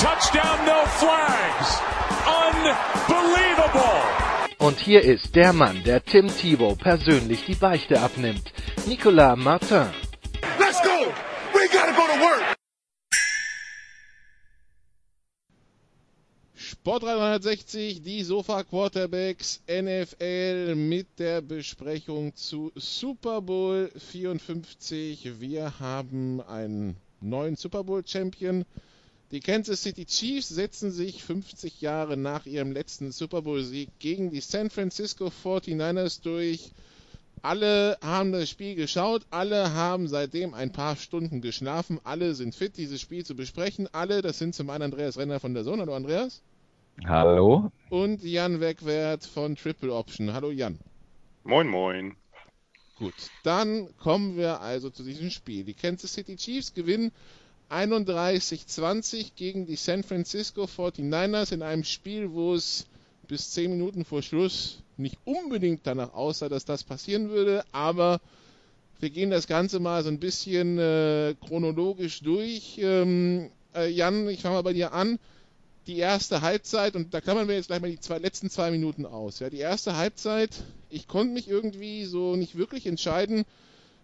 touchdown, no flags. Unbelievable. Und hier ist der Mann, der Tim Thibault persönlich die Beichte abnimmt. Nicolas Martin. Let's go! We gotta go to work! Sport 360, die Sofa Quarterbacks NFL mit der Besprechung zu Super Bowl 54. Wir haben einen neuen Super Bowl Champion. Die Kansas City Chiefs setzen sich 50 Jahre nach ihrem letzten Super Bowl Sieg gegen die San Francisco 49ers durch. Alle haben das Spiel geschaut, alle haben seitdem ein paar Stunden geschlafen, alle sind fit, dieses Spiel zu besprechen. Alle, das sind zum einen Andreas Renner von der Sohn. Hallo Andreas. Hallo. Und Jan Wegwert von Triple Option. Hallo Jan. Moin, moin. Gut, dann kommen wir also zu diesem Spiel. Die Kansas City Chiefs gewinnen 31-20 gegen die San Francisco 49ers in einem Spiel, wo es bis 10 Minuten vor Schluss nicht unbedingt danach aussah, dass das passieren würde, aber wir gehen das Ganze mal so ein bisschen äh, chronologisch durch. Ähm, äh, Jan, ich fange mal bei dir an die erste Halbzeit, und da klammern wir jetzt gleich mal die zwei, letzten zwei Minuten aus. Ja, die erste Halbzeit, ich konnte mich irgendwie so nicht wirklich entscheiden,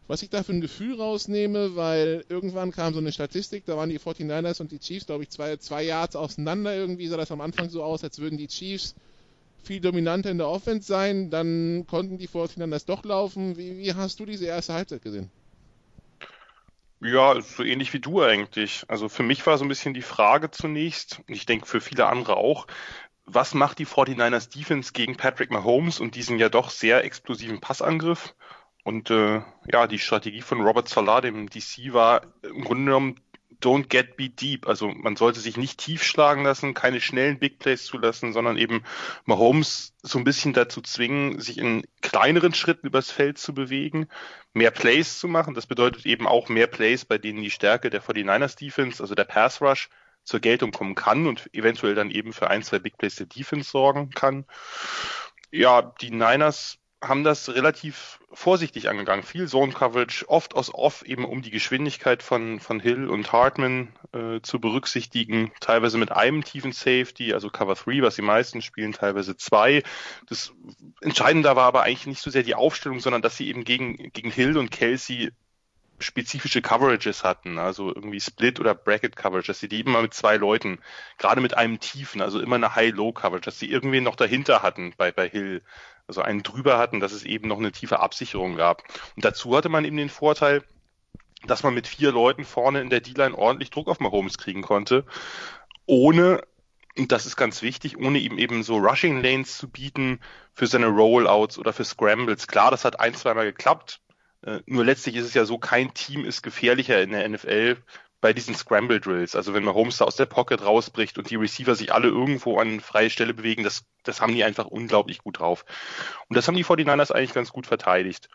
was ich da für ein Gefühl rausnehme, weil irgendwann kam so eine Statistik, da waren die 49ers und die Chiefs, glaube ich, zwei, zwei Yards auseinander. Irgendwie sah das am Anfang so aus, als würden die Chiefs viel dominanter in der Offense sein. Dann konnten die 49ers doch laufen. Wie, wie hast du diese erste Halbzeit gesehen? Ja, so ähnlich wie du eigentlich. Also für mich war so ein bisschen die Frage zunächst, und ich denke für viele andere auch, was macht die 49ers Defense gegen Patrick Mahomes und diesen ja doch sehr explosiven Passangriff? Und äh, ja, die Strategie von Robert Salah, dem DC, war im Grunde genommen don't get beat deep. Also man sollte sich nicht tief schlagen lassen, keine schnellen Big Plays zulassen, sondern eben Mahomes so ein bisschen dazu zwingen, sich in kleineren Schritten übers Feld zu bewegen, mehr Plays zu machen. Das bedeutet eben auch mehr Plays, bei denen die Stärke der 49ers Defense, also der Pass Rush, zur Geltung kommen kann und eventuell dann eben für ein, zwei Big Plays der Defense sorgen kann. Ja, die Niners haben das relativ vorsichtig angegangen. Viel Zone Coverage, oft aus Off, eben um die Geschwindigkeit von, von Hill und Hartman äh, zu berücksichtigen. Teilweise mit einem tiefen Safety, also Cover 3, was die meisten spielen, teilweise zwei. Das Entscheidende war aber eigentlich nicht so sehr die Aufstellung, sondern dass sie eben gegen, gegen Hill und Kelsey spezifische Coverages hatten, also irgendwie Split oder Bracket Coverage, dass sie die immer mit zwei Leuten, gerade mit einem tiefen, also immer eine High-Low Coverage, dass sie irgendwen noch dahinter hatten bei, bei Hill, also einen drüber hatten, dass es eben noch eine tiefe Absicherung gab. Und dazu hatte man eben den Vorteil, dass man mit vier Leuten vorne in der D-Line ordentlich Druck auf Mahomes kriegen konnte, ohne und das ist ganz wichtig, ohne ihm eben so Rushing Lanes zu bieten für seine Rollouts oder für Scrambles. Klar, das hat ein, zweimal geklappt. Äh, nur letztlich ist es ja so, kein Team ist gefährlicher in der NFL bei diesen Scramble Drills. Also wenn Mahomes da aus der Pocket rausbricht und die Receiver sich alle irgendwo an freie Stelle bewegen, das das haben die einfach unglaublich gut drauf. Und das haben die 49ers eigentlich ganz gut verteidigt.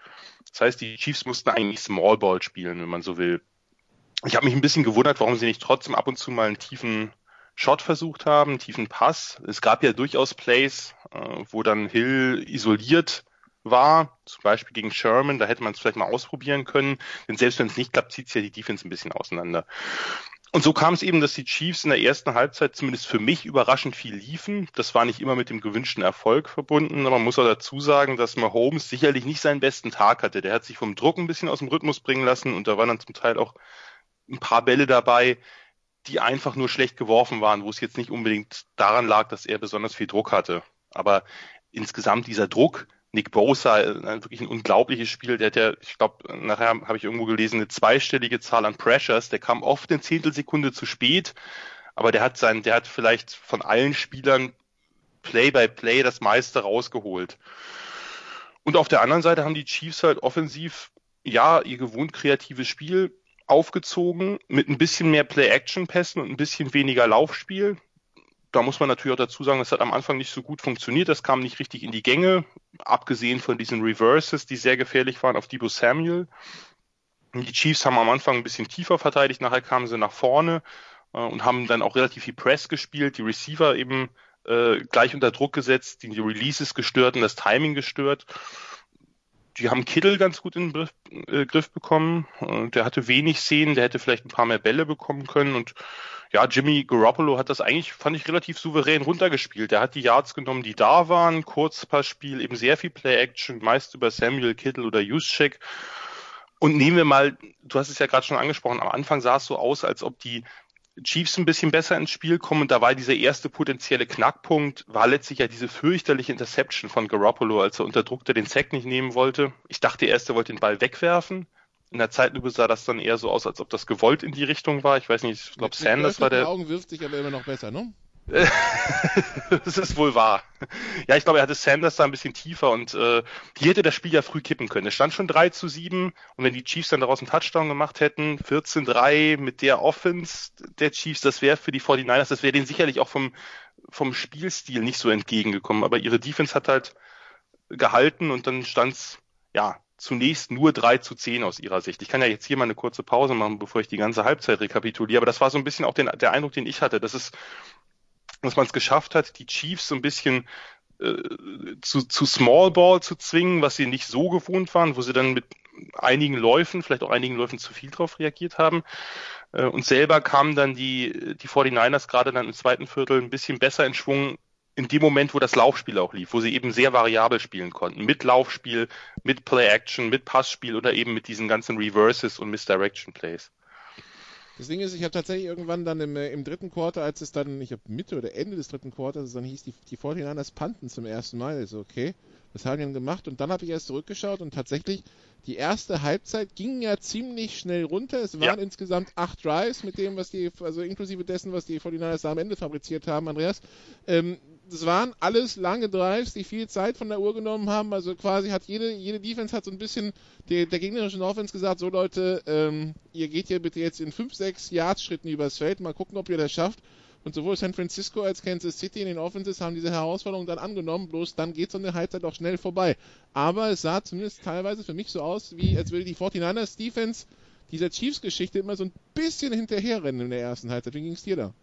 Das heißt, die Chiefs mussten eigentlich Small Ball spielen, wenn man so will. Ich habe mich ein bisschen gewundert, warum sie nicht trotzdem ab und zu mal einen tiefen Shot versucht haben, einen tiefen Pass. Es gab ja durchaus Plays, äh, wo dann Hill isoliert war, zum Beispiel gegen Sherman, da hätte man es vielleicht mal ausprobieren können, denn selbst wenn es nicht klappt, zieht es ja die Defense ein bisschen auseinander. Und so kam es eben, dass die Chiefs in der ersten Halbzeit zumindest für mich überraschend viel liefen. Das war nicht immer mit dem gewünschten Erfolg verbunden, aber man muss auch dazu sagen, dass Mahomes sicherlich nicht seinen besten Tag hatte. Der hat sich vom Druck ein bisschen aus dem Rhythmus bringen lassen und da waren dann zum Teil auch ein paar Bälle dabei, die einfach nur schlecht geworfen waren, wo es jetzt nicht unbedingt daran lag, dass er besonders viel Druck hatte. Aber insgesamt dieser Druck, Nick Bosa, äh, wirklich ein unglaubliches Spiel. Der hat ja, ich glaube, nachher habe ich irgendwo gelesen, eine zweistellige Zahl an Pressures. Der kam oft eine Zehntelsekunde zu spät, aber der hat sein, der hat vielleicht von allen Spielern Play by Play das meiste rausgeholt. Und auf der anderen Seite haben die Chiefs halt offensiv, ja, ihr gewohnt kreatives Spiel aufgezogen mit ein bisschen mehr Play-Action-Pässen und ein bisschen weniger Laufspiel. Da muss man natürlich auch dazu sagen, das hat am Anfang nicht so gut funktioniert. Das kam nicht richtig in die Gänge, abgesehen von diesen Reverses, die sehr gefährlich waren auf Debo Samuel. Die Chiefs haben am Anfang ein bisschen tiefer verteidigt, nachher kamen sie nach vorne äh, und haben dann auch relativ viel Press gespielt, die Receiver eben äh, gleich unter Druck gesetzt, die, die Releases gestört und das Timing gestört die haben Kittel ganz gut in den Griff, äh, Griff bekommen. Äh, der hatte wenig Szenen, der hätte vielleicht ein paar mehr Bälle bekommen können. Und ja, Jimmy Garoppolo hat das eigentlich, fand ich, relativ souverän runtergespielt. Der hat die Yards genommen, die da waren. Kurzpassspiel, eben sehr viel Play-Action, meist über Samuel Kittel oder Juszczyk. Und nehmen wir mal, du hast es ja gerade schon angesprochen, am Anfang sah es so aus, als ob die Chiefs ein bisschen besser ins Spiel kommen. Und da war dieser erste potenzielle Knackpunkt, war letztlich ja diese fürchterliche Interception von Garoppolo, als er unter Druck der den Sack nicht nehmen wollte. Ich dachte erst, er wollte den Ball wegwerfen. In der Zeitlupe sah das dann eher so aus, als ob das gewollt in die Richtung war. Ich weiß nicht, ich glaube Sanders war der. Augen wirft sich aber immer noch besser, ne? das ist wohl wahr. Ja, ich glaube, er hatte Sanders da ein bisschen tiefer und äh, hier hätte das Spiel ja früh kippen können. Es stand schon 3 zu 7 und wenn die Chiefs dann daraus einen Touchdown gemacht hätten, 14-3 mit der Offense der Chiefs, das wäre für die 49ers, das wäre denen sicherlich auch vom, vom Spielstil nicht so entgegengekommen. Aber ihre Defense hat halt gehalten und dann stand's ja, zunächst nur 3 zu 10 aus ihrer Sicht. Ich kann ja jetzt hier mal eine kurze Pause machen, bevor ich die ganze Halbzeit rekapituliere, aber das war so ein bisschen auch den, der Eindruck, den ich hatte, dass es dass man es geschafft hat, die Chiefs so ein bisschen äh, zu, zu Small Ball zu zwingen, was sie nicht so gewohnt waren, wo sie dann mit einigen Läufen, vielleicht auch einigen Läufen zu viel drauf reagiert haben. Äh, und selber kamen dann die, die 49ers gerade dann im zweiten Viertel ein bisschen besser in Schwung in dem Moment, wo das Laufspiel auch lief, wo sie eben sehr variabel spielen konnten. Mit Laufspiel, mit Play Action, mit Passspiel oder eben mit diesen ganzen Reverses und Misdirection Plays. Das Ding ist, ich habe tatsächlich irgendwann dann im, äh, im dritten Quarter, als es dann, ich habe Mitte oder Ende des dritten Quarters, dann hieß die, die 49ers Panten zum ersten Mal. Ich so, okay, was haben die denn gemacht? Und dann habe ich erst zurückgeschaut und tatsächlich, die erste Halbzeit ging ja ziemlich schnell runter. Es waren ja. insgesamt acht Drives mit dem, was die, also inklusive dessen, was die 49ers da am Ende fabriziert haben, Andreas. Ähm, das waren alles lange Drives, die viel Zeit von der Uhr genommen haben. Also quasi hat jede, jede Defense hat so ein bisschen der, der gegnerischen Offense gesagt, so Leute, ähm, ihr geht hier bitte jetzt in 5, 6 Yards Schritten übers Feld, mal gucken, ob ihr das schafft. Und sowohl San Francisco als Kansas City in den Offenses haben diese Herausforderung dann angenommen, bloß dann geht so eine Halbzeit auch schnell vorbei. Aber es sah zumindest teilweise für mich so aus, wie als würde die 49ers Defense dieser Chiefs-Geschichte immer so ein bisschen hinterherrennen in der ersten Halbzeit. Wie ging es dir da?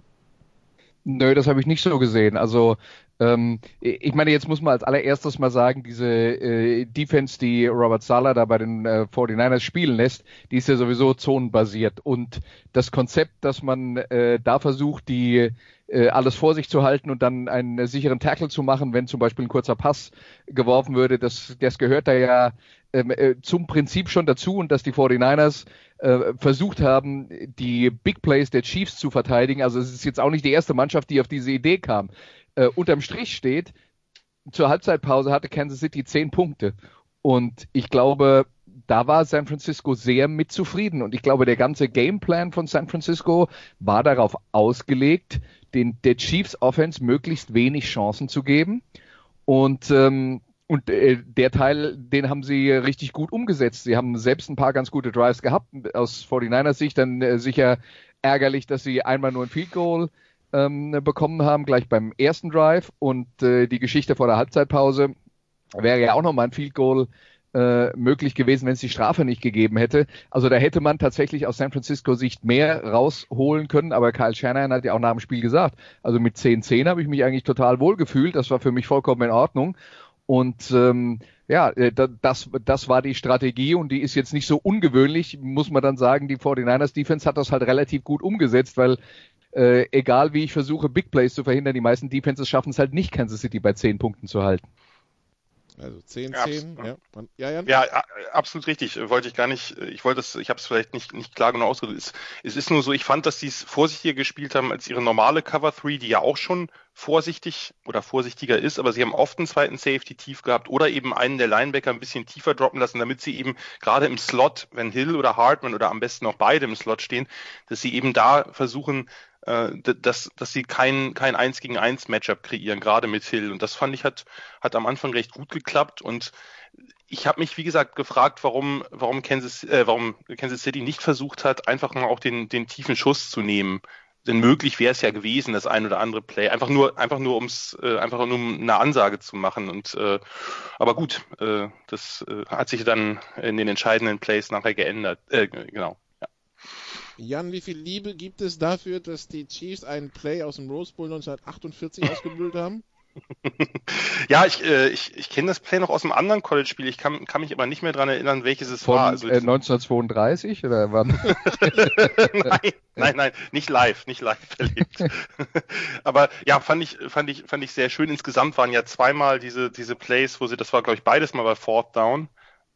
Nö, das habe ich nicht so gesehen. Also ähm, ich meine, jetzt muss man als allererstes mal sagen, diese äh, Defense, die Robert Sala da bei den äh, 49ers spielen lässt, die ist ja sowieso zonenbasiert. Und das Konzept, dass man äh, da versucht, die äh, alles vor sich zu halten und dann einen sicheren Tackle zu machen, wenn zum Beispiel ein kurzer Pass geworfen würde, das, das gehört da ja zum Prinzip schon dazu und dass die 49ers äh, versucht haben, die Big Plays der Chiefs zu verteidigen. Also es ist jetzt auch nicht die erste Mannschaft, die auf diese Idee kam. Äh, unterm Strich steht, zur Halbzeitpause hatte Kansas City zehn Punkte. Und ich glaube, da war San Francisco sehr mit zufrieden. Und ich glaube, der ganze Gameplan von San Francisco war darauf ausgelegt, den, der Chiefs Offense möglichst wenig Chancen zu geben. Und ähm, und äh, der Teil, den haben sie richtig gut umgesetzt. Sie haben selbst ein paar ganz gute Drives gehabt. Aus 49ers Sicht dann äh, sicher ärgerlich, dass sie einmal nur ein Field Goal ähm, bekommen haben, gleich beim ersten Drive. Und äh, die Geschichte vor der Halbzeitpause wäre ja auch nochmal ein Field Goal äh, möglich gewesen, wenn es die Strafe nicht gegeben hätte. Also da hätte man tatsächlich aus San Francisco Sicht mehr rausholen können, aber Kyle Shanahan hat ja auch nach dem Spiel gesagt, also mit 10-10 habe ich mich eigentlich total wohl gefühlt, das war für mich vollkommen in Ordnung. Und ähm, ja, äh, das, das war die Strategie und die ist jetzt nicht so ungewöhnlich, muss man dann sagen. Die 49ers Defense hat das halt relativ gut umgesetzt, weil äh, egal wie ich versuche, Big Plays zu verhindern, die meisten Defenses schaffen es halt nicht, Kansas City bei 10 Punkten zu halten. Also 10, 10, ja. Ja, ja. ja, absolut richtig. Wollte ich gar nicht, ich wollte es, ich habe es vielleicht nicht, nicht klar genug ausgedrückt. Es, es ist nur so, ich fand, dass sie es vorsichtiger gespielt haben als ihre normale Cover 3, die ja auch schon vorsichtig oder vorsichtiger ist, aber sie haben oft einen zweiten Safety tief gehabt oder eben einen der Linebacker ein bisschen tiefer droppen lassen, damit sie eben gerade im Slot, wenn Hill oder Hartman oder am besten auch beide im Slot stehen, dass sie eben da versuchen, dass, dass sie kein, kein 1 gegen 1 Matchup kreieren, gerade mit Hill. Und das fand ich hat, hat am Anfang recht gut geklappt und ich habe mich, wie gesagt, gefragt, warum, warum, Kansas, äh, warum Kansas City nicht versucht hat, einfach mal auch den, den tiefen Schuss zu nehmen. Denn möglich wäre es ja gewesen, das ein oder andere Play. Einfach nur, einfach nur ums, äh, einfach nur um eine Ansage zu machen. Und äh, aber gut, äh, das äh, hat sich dann in den entscheidenden Plays nachher geändert. Äh, genau. Ja. Jan, wie viel Liebe gibt es dafür, dass die Chiefs einen Play aus dem Rose Bowl 1948 ausgebildet haben? ja, ich, äh, ich, ich kenne das Play noch aus einem anderen College-Spiel. Ich kann, kann mich aber nicht mehr daran erinnern, welches es Von, war. Also, äh, 1932 oder wann? nein, nein, nein, nicht live, nicht live erlebt. aber ja, fand ich, fand ich, fand ich sehr schön. Insgesamt waren ja zweimal diese, diese Plays, wo sie, das war glaube ich beides mal bei Fourth Down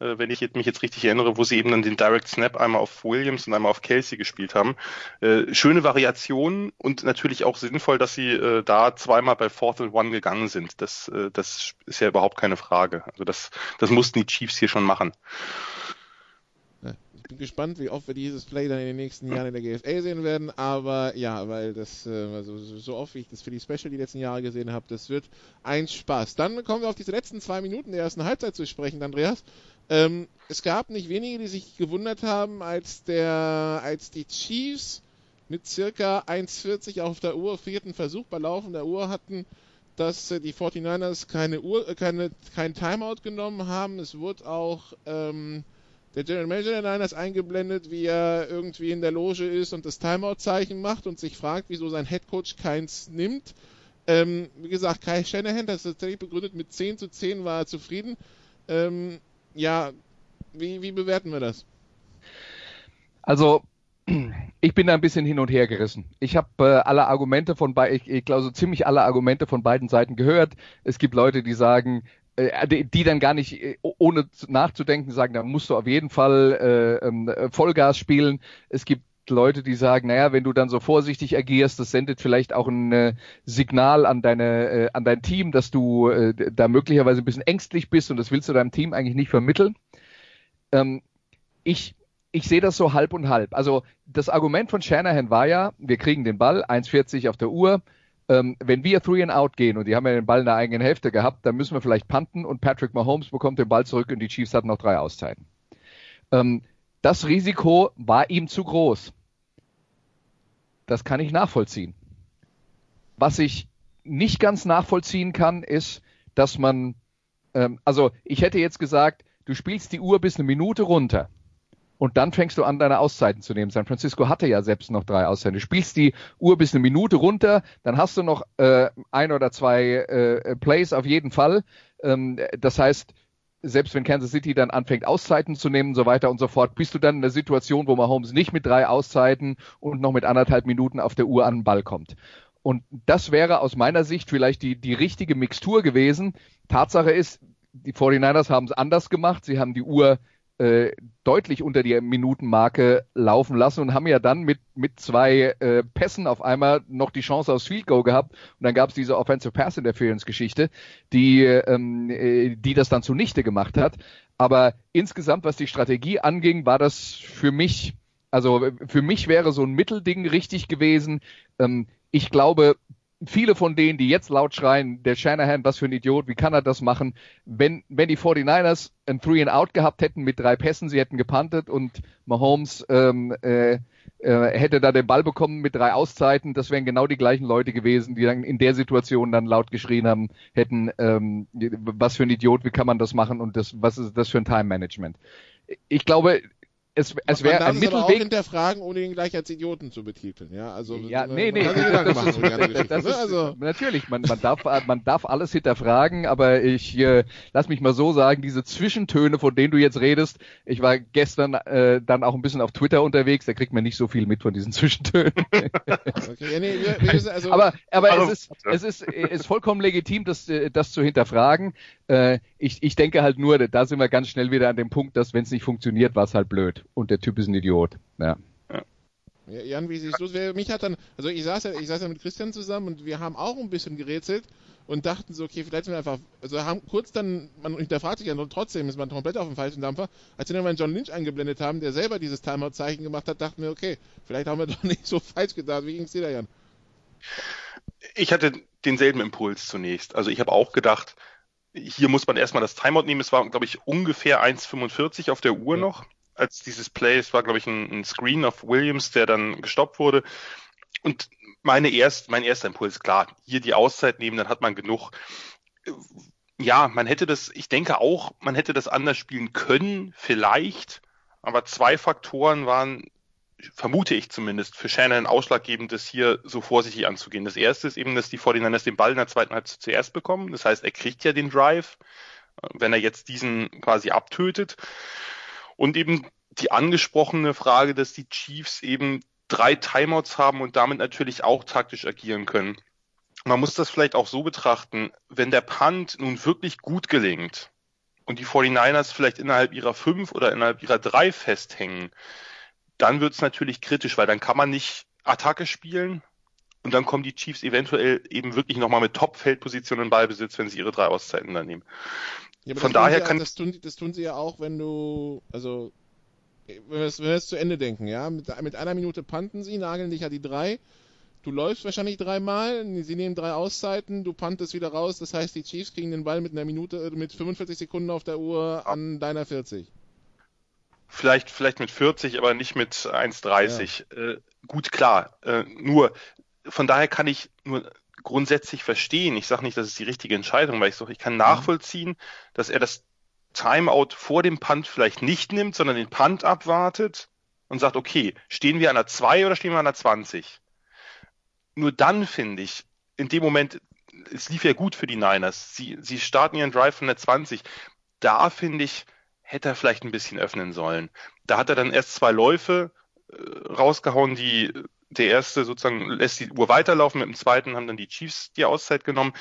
äh, wenn ich mich jetzt richtig erinnere, wo sie eben dann den Direct Snap einmal auf Williams und einmal auf Kelsey gespielt haben. Äh, schöne Variation und natürlich auch sinnvoll, dass sie äh, da zweimal bei Fourth and One gegangen sind. Das, äh, das ist ja überhaupt keine Frage. Also das, das mussten die Chiefs hier schon machen. Ich bin gespannt, wie oft wir dieses Play dann in den nächsten Jahren in der GFA sehen werden. Aber ja, weil das äh, also so oft wie ich das für die Special die letzten Jahre gesehen habe, das wird ein Spaß. Dann kommen wir auf diese letzten zwei Minuten der ersten Halbzeit zu sprechen, Andreas. Ähm, es gab nicht wenige, die sich gewundert haben, als der, als die Chiefs mit circa 1,40 auf der Uhr, vierten Versuch bei laufender Uhr hatten, dass äh, die 49ers keine Uhr, äh, keine, kein Timeout genommen haben. Es wurde auch ähm, der General Manager der Niners eingeblendet, wie er irgendwie in der Loge ist und das Timeout-Zeichen macht und sich fragt, wieso sein Headcoach keins nimmt. Ähm, wie gesagt, Kai Shanahan, das ist tatsächlich begründet, mit 10 zu 10 war er zufrieden. Ähm, ja, wie, wie bewerten wir das? Also, ich bin da ein bisschen hin und her gerissen. Ich habe äh, alle Argumente von beiden, ich, ich glaube so ziemlich alle Argumente von beiden Seiten gehört. Es gibt Leute, die sagen, äh, die, dann gar nicht, äh, ohne nachzudenken, sagen, da musst du auf jeden Fall äh, ähm, Vollgas spielen. Es gibt Leute, die sagen, naja, wenn du dann so vorsichtig agierst, das sendet vielleicht auch ein äh, Signal an deine, äh, an dein Team, dass du äh, da möglicherweise ein bisschen ängstlich bist und das willst du deinem Team eigentlich nicht vermitteln. Ähm, ich, ich sehe das so halb und halb. Also das Argument von Shanahan war ja, wir kriegen den Ball, 1,40 auf der Uhr. Ähm, wenn wir three and out gehen und die haben ja den Ball in der eigenen Hälfte gehabt, dann müssen wir vielleicht punten und Patrick Mahomes bekommt den Ball zurück und die Chiefs hatten noch drei Auszeiten. Ähm, das Risiko war ihm zu groß. Das kann ich nachvollziehen. Was ich nicht ganz nachvollziehen kann, ist, dass man, ähm, also ich hätte jetzt gesagt, du spielst die Uhr bis eine Minute runter und dann fängst du an, deine Auszeiten zu nehmen. San Francisco hatte ja selbst noch drei Auszeiten. Du spielst die Uhr bis eine Minute runter, dann hast du noch äh, ein oder zwei äh, Plays auf jeden Fall. Ähm, das heißt, selbst wenn Kansas City dann anfängt, Auszeiten zu nehmen und so weiter und so fort, bist du dann in der Situation, wo Mahomes nicht mit drei Auszeiten und noch mit anderthalb Minuten auf der Uhr an den Ball kommt. Und das wäre aus meiner Sicht vielleicht die, die richtige Mixtur gewesen. Tatsache ist, die 49ers haben es anders gemacht. Sie haben die Uhr äh, deutlich unter die Minutenmarke laufen lassen und haben ja dann mit, mit zwei äh, Pässen auf einmal noch die Chance aufs Field Goal gehabt. Und dann gab es diese Offensive Pass Interference Geschichte, die, ähm, äh, die das dann zunichte gemacht hat. Aber insgesamt, was die Strategie anging, war das für mich, also für mich wäre so ein Mittelding richtig gewesen. Ähm, ich glaube, viele von denen, die jetzt laut schreien, der Shanahan, was für ein Idiot, wie kann er das machen? Wenn, wenn die 49ers ein Three and Out gehabt hätten mit drei Pässen, sie hätten gepantet und Mahomes ähm, äh, äh, hätte da den Ball bekommen mit drei Auszeiten, das wären genau die gleichen Leute gewesen, die dann in der Situation dann laut geschrien haben, hätten, ähm, was für ein Idiot, wie kann man das machen und das, was ist das für ein Time Management? Ich glaube, es, es wäre ein Mittelweg. Aber auch hinterfragen, ohne ihn gleich als Idioten zu betiteln. Ja, also ja, nee, nee. Machen, das ist, also. Natürlich, man, man, darf, man darf alles hinterfragen, aber ich äh, lass mich mal so sagen, diese Zwischentöne, von denen du jetzt redest, ich war gestern äh, dann auch ein bisschen auf Twitter unterwegs, da kriegt man nicht so viel mit von diesen Zwischentönen. okay, ja, nee, wir, wir also, aber aber also, es ist es ist, ist vollkommen legitim, das, äh, das zu hinterfragen. Äh, ich, ich denke halt nur, da sind wir ganz schnell wieder an dem Punkt, dass wenn es nicht funktioniert, war es halt blöd und der Typ ist ein Idiot. Ja. Ja, Jan, wie siehst du es? Mich hat dann, also ich saß ja, ich saß ja mit Christian zusammen und wir haben auch ein bisschen gerätselt und dachten so, okay, vielleicht sind wir einfach, also haben kurz dann, man hinterfragt sich ja trotzdem, ist man komplett auf dem falschen Dampfer. Als wir dann mal John Lynch eingeblendet haben, der selber dieses Timeout-Zeichen gemacht hat, dachten wir, okay, vielleicht haben wir doch nicht so falsch gedacht. Wie ging es dir da, Jan? Ich hatte denselben Impuls zunächst. Also ich habe auch gedacht, hier muss man erstmal das Timeout nehmen. Es war, glaube ich, ungefähr 1,45 auf der Uhr ja. noch, als dieses Play, es war, glaube ich, ein, ein Screen auf Williams, der dann gestoppt wurde. Und meine erst, mein erster Impuls, klar, hier die Auszeit nehmen, dann hat man genug. Ja, man hätte das, ich denke auch, man hätte das anders spielen können, vielleicht. Aber zwei Faktoren waren vermute ich zumindest, für Shannon ausschlaggebend ist, hier so vorsichtig anzugehen. Das erste ist eben, dass die 49ers den Ball in der zweiten Halbzeit zuerst bekommen. Das heißt, er kriegt ja den Drive, wenn er jetzt diesen quasi abtötet. Und eben die angesprochene Frage, dass die Chiefs eben drei Timeouts haben und damit natürlich auch taktisch agieren können. Man muss das vielleicht auch so betrachten, wenn der Punt nun wirklich gut gelingt und die 49ers vielleicht innerhalb ihrer fünf oder innerhalb ihrer drei festhängen, dann wird es natürlich kritisch, weil dann kann man nicht Attacke spielen und dann kommen die Chiefs eventuell eben wirklich nochmal mit Top-Feldposition in Ballbesitz, wenn sie ihre drei Auszeiten dann nehmen. Ja, Von daher kann das tun, das tun sie ja auch, wenn du, also wenn wir es, wenn wir es zu Ende denken, ja, mit, mit einer Minute panten sie, nageln dich ja die drei. Du läufst wahrscheinlich dreimal, sie nehmen drei Auszeiten, du pantest wieder raus, das heißt, die Chiefs kriegen den Ball mit einer Minute, mit 45 Sekunden auf der Uhr an deiner 40. Vielleicht, vielleicht mit 40, aber nicht mit 1,30. Ja. Äh, gut, klar. Äh, nur, von daher kann ich nur grundsätzlich verstehen. Ich sage nicht, das ist die richtige Entscheidung, weil ich so, ich kann mhm. nachvollziehen, dass er das Timeout vor dem Punt vielleicht nicht nimmt, sondern den Punt abwartet und sagt, okay, stehen wir an der 2 oder stehen wir an der 20? Nur dann finde ich, in dem Moment, es lief ja gut für die Niners. Sie, sie starten ihren Drive von der 20. Da finde ich, hätte er vielleicht ein bisschen öffnen sollen. Da hat er dann erst zwei Läufe äh, rausgehauen, die der erste sozusagen lässt die Uhr weiterlaufen, mit dem zweiten haben dann die Chiefs die Auszeit genommen.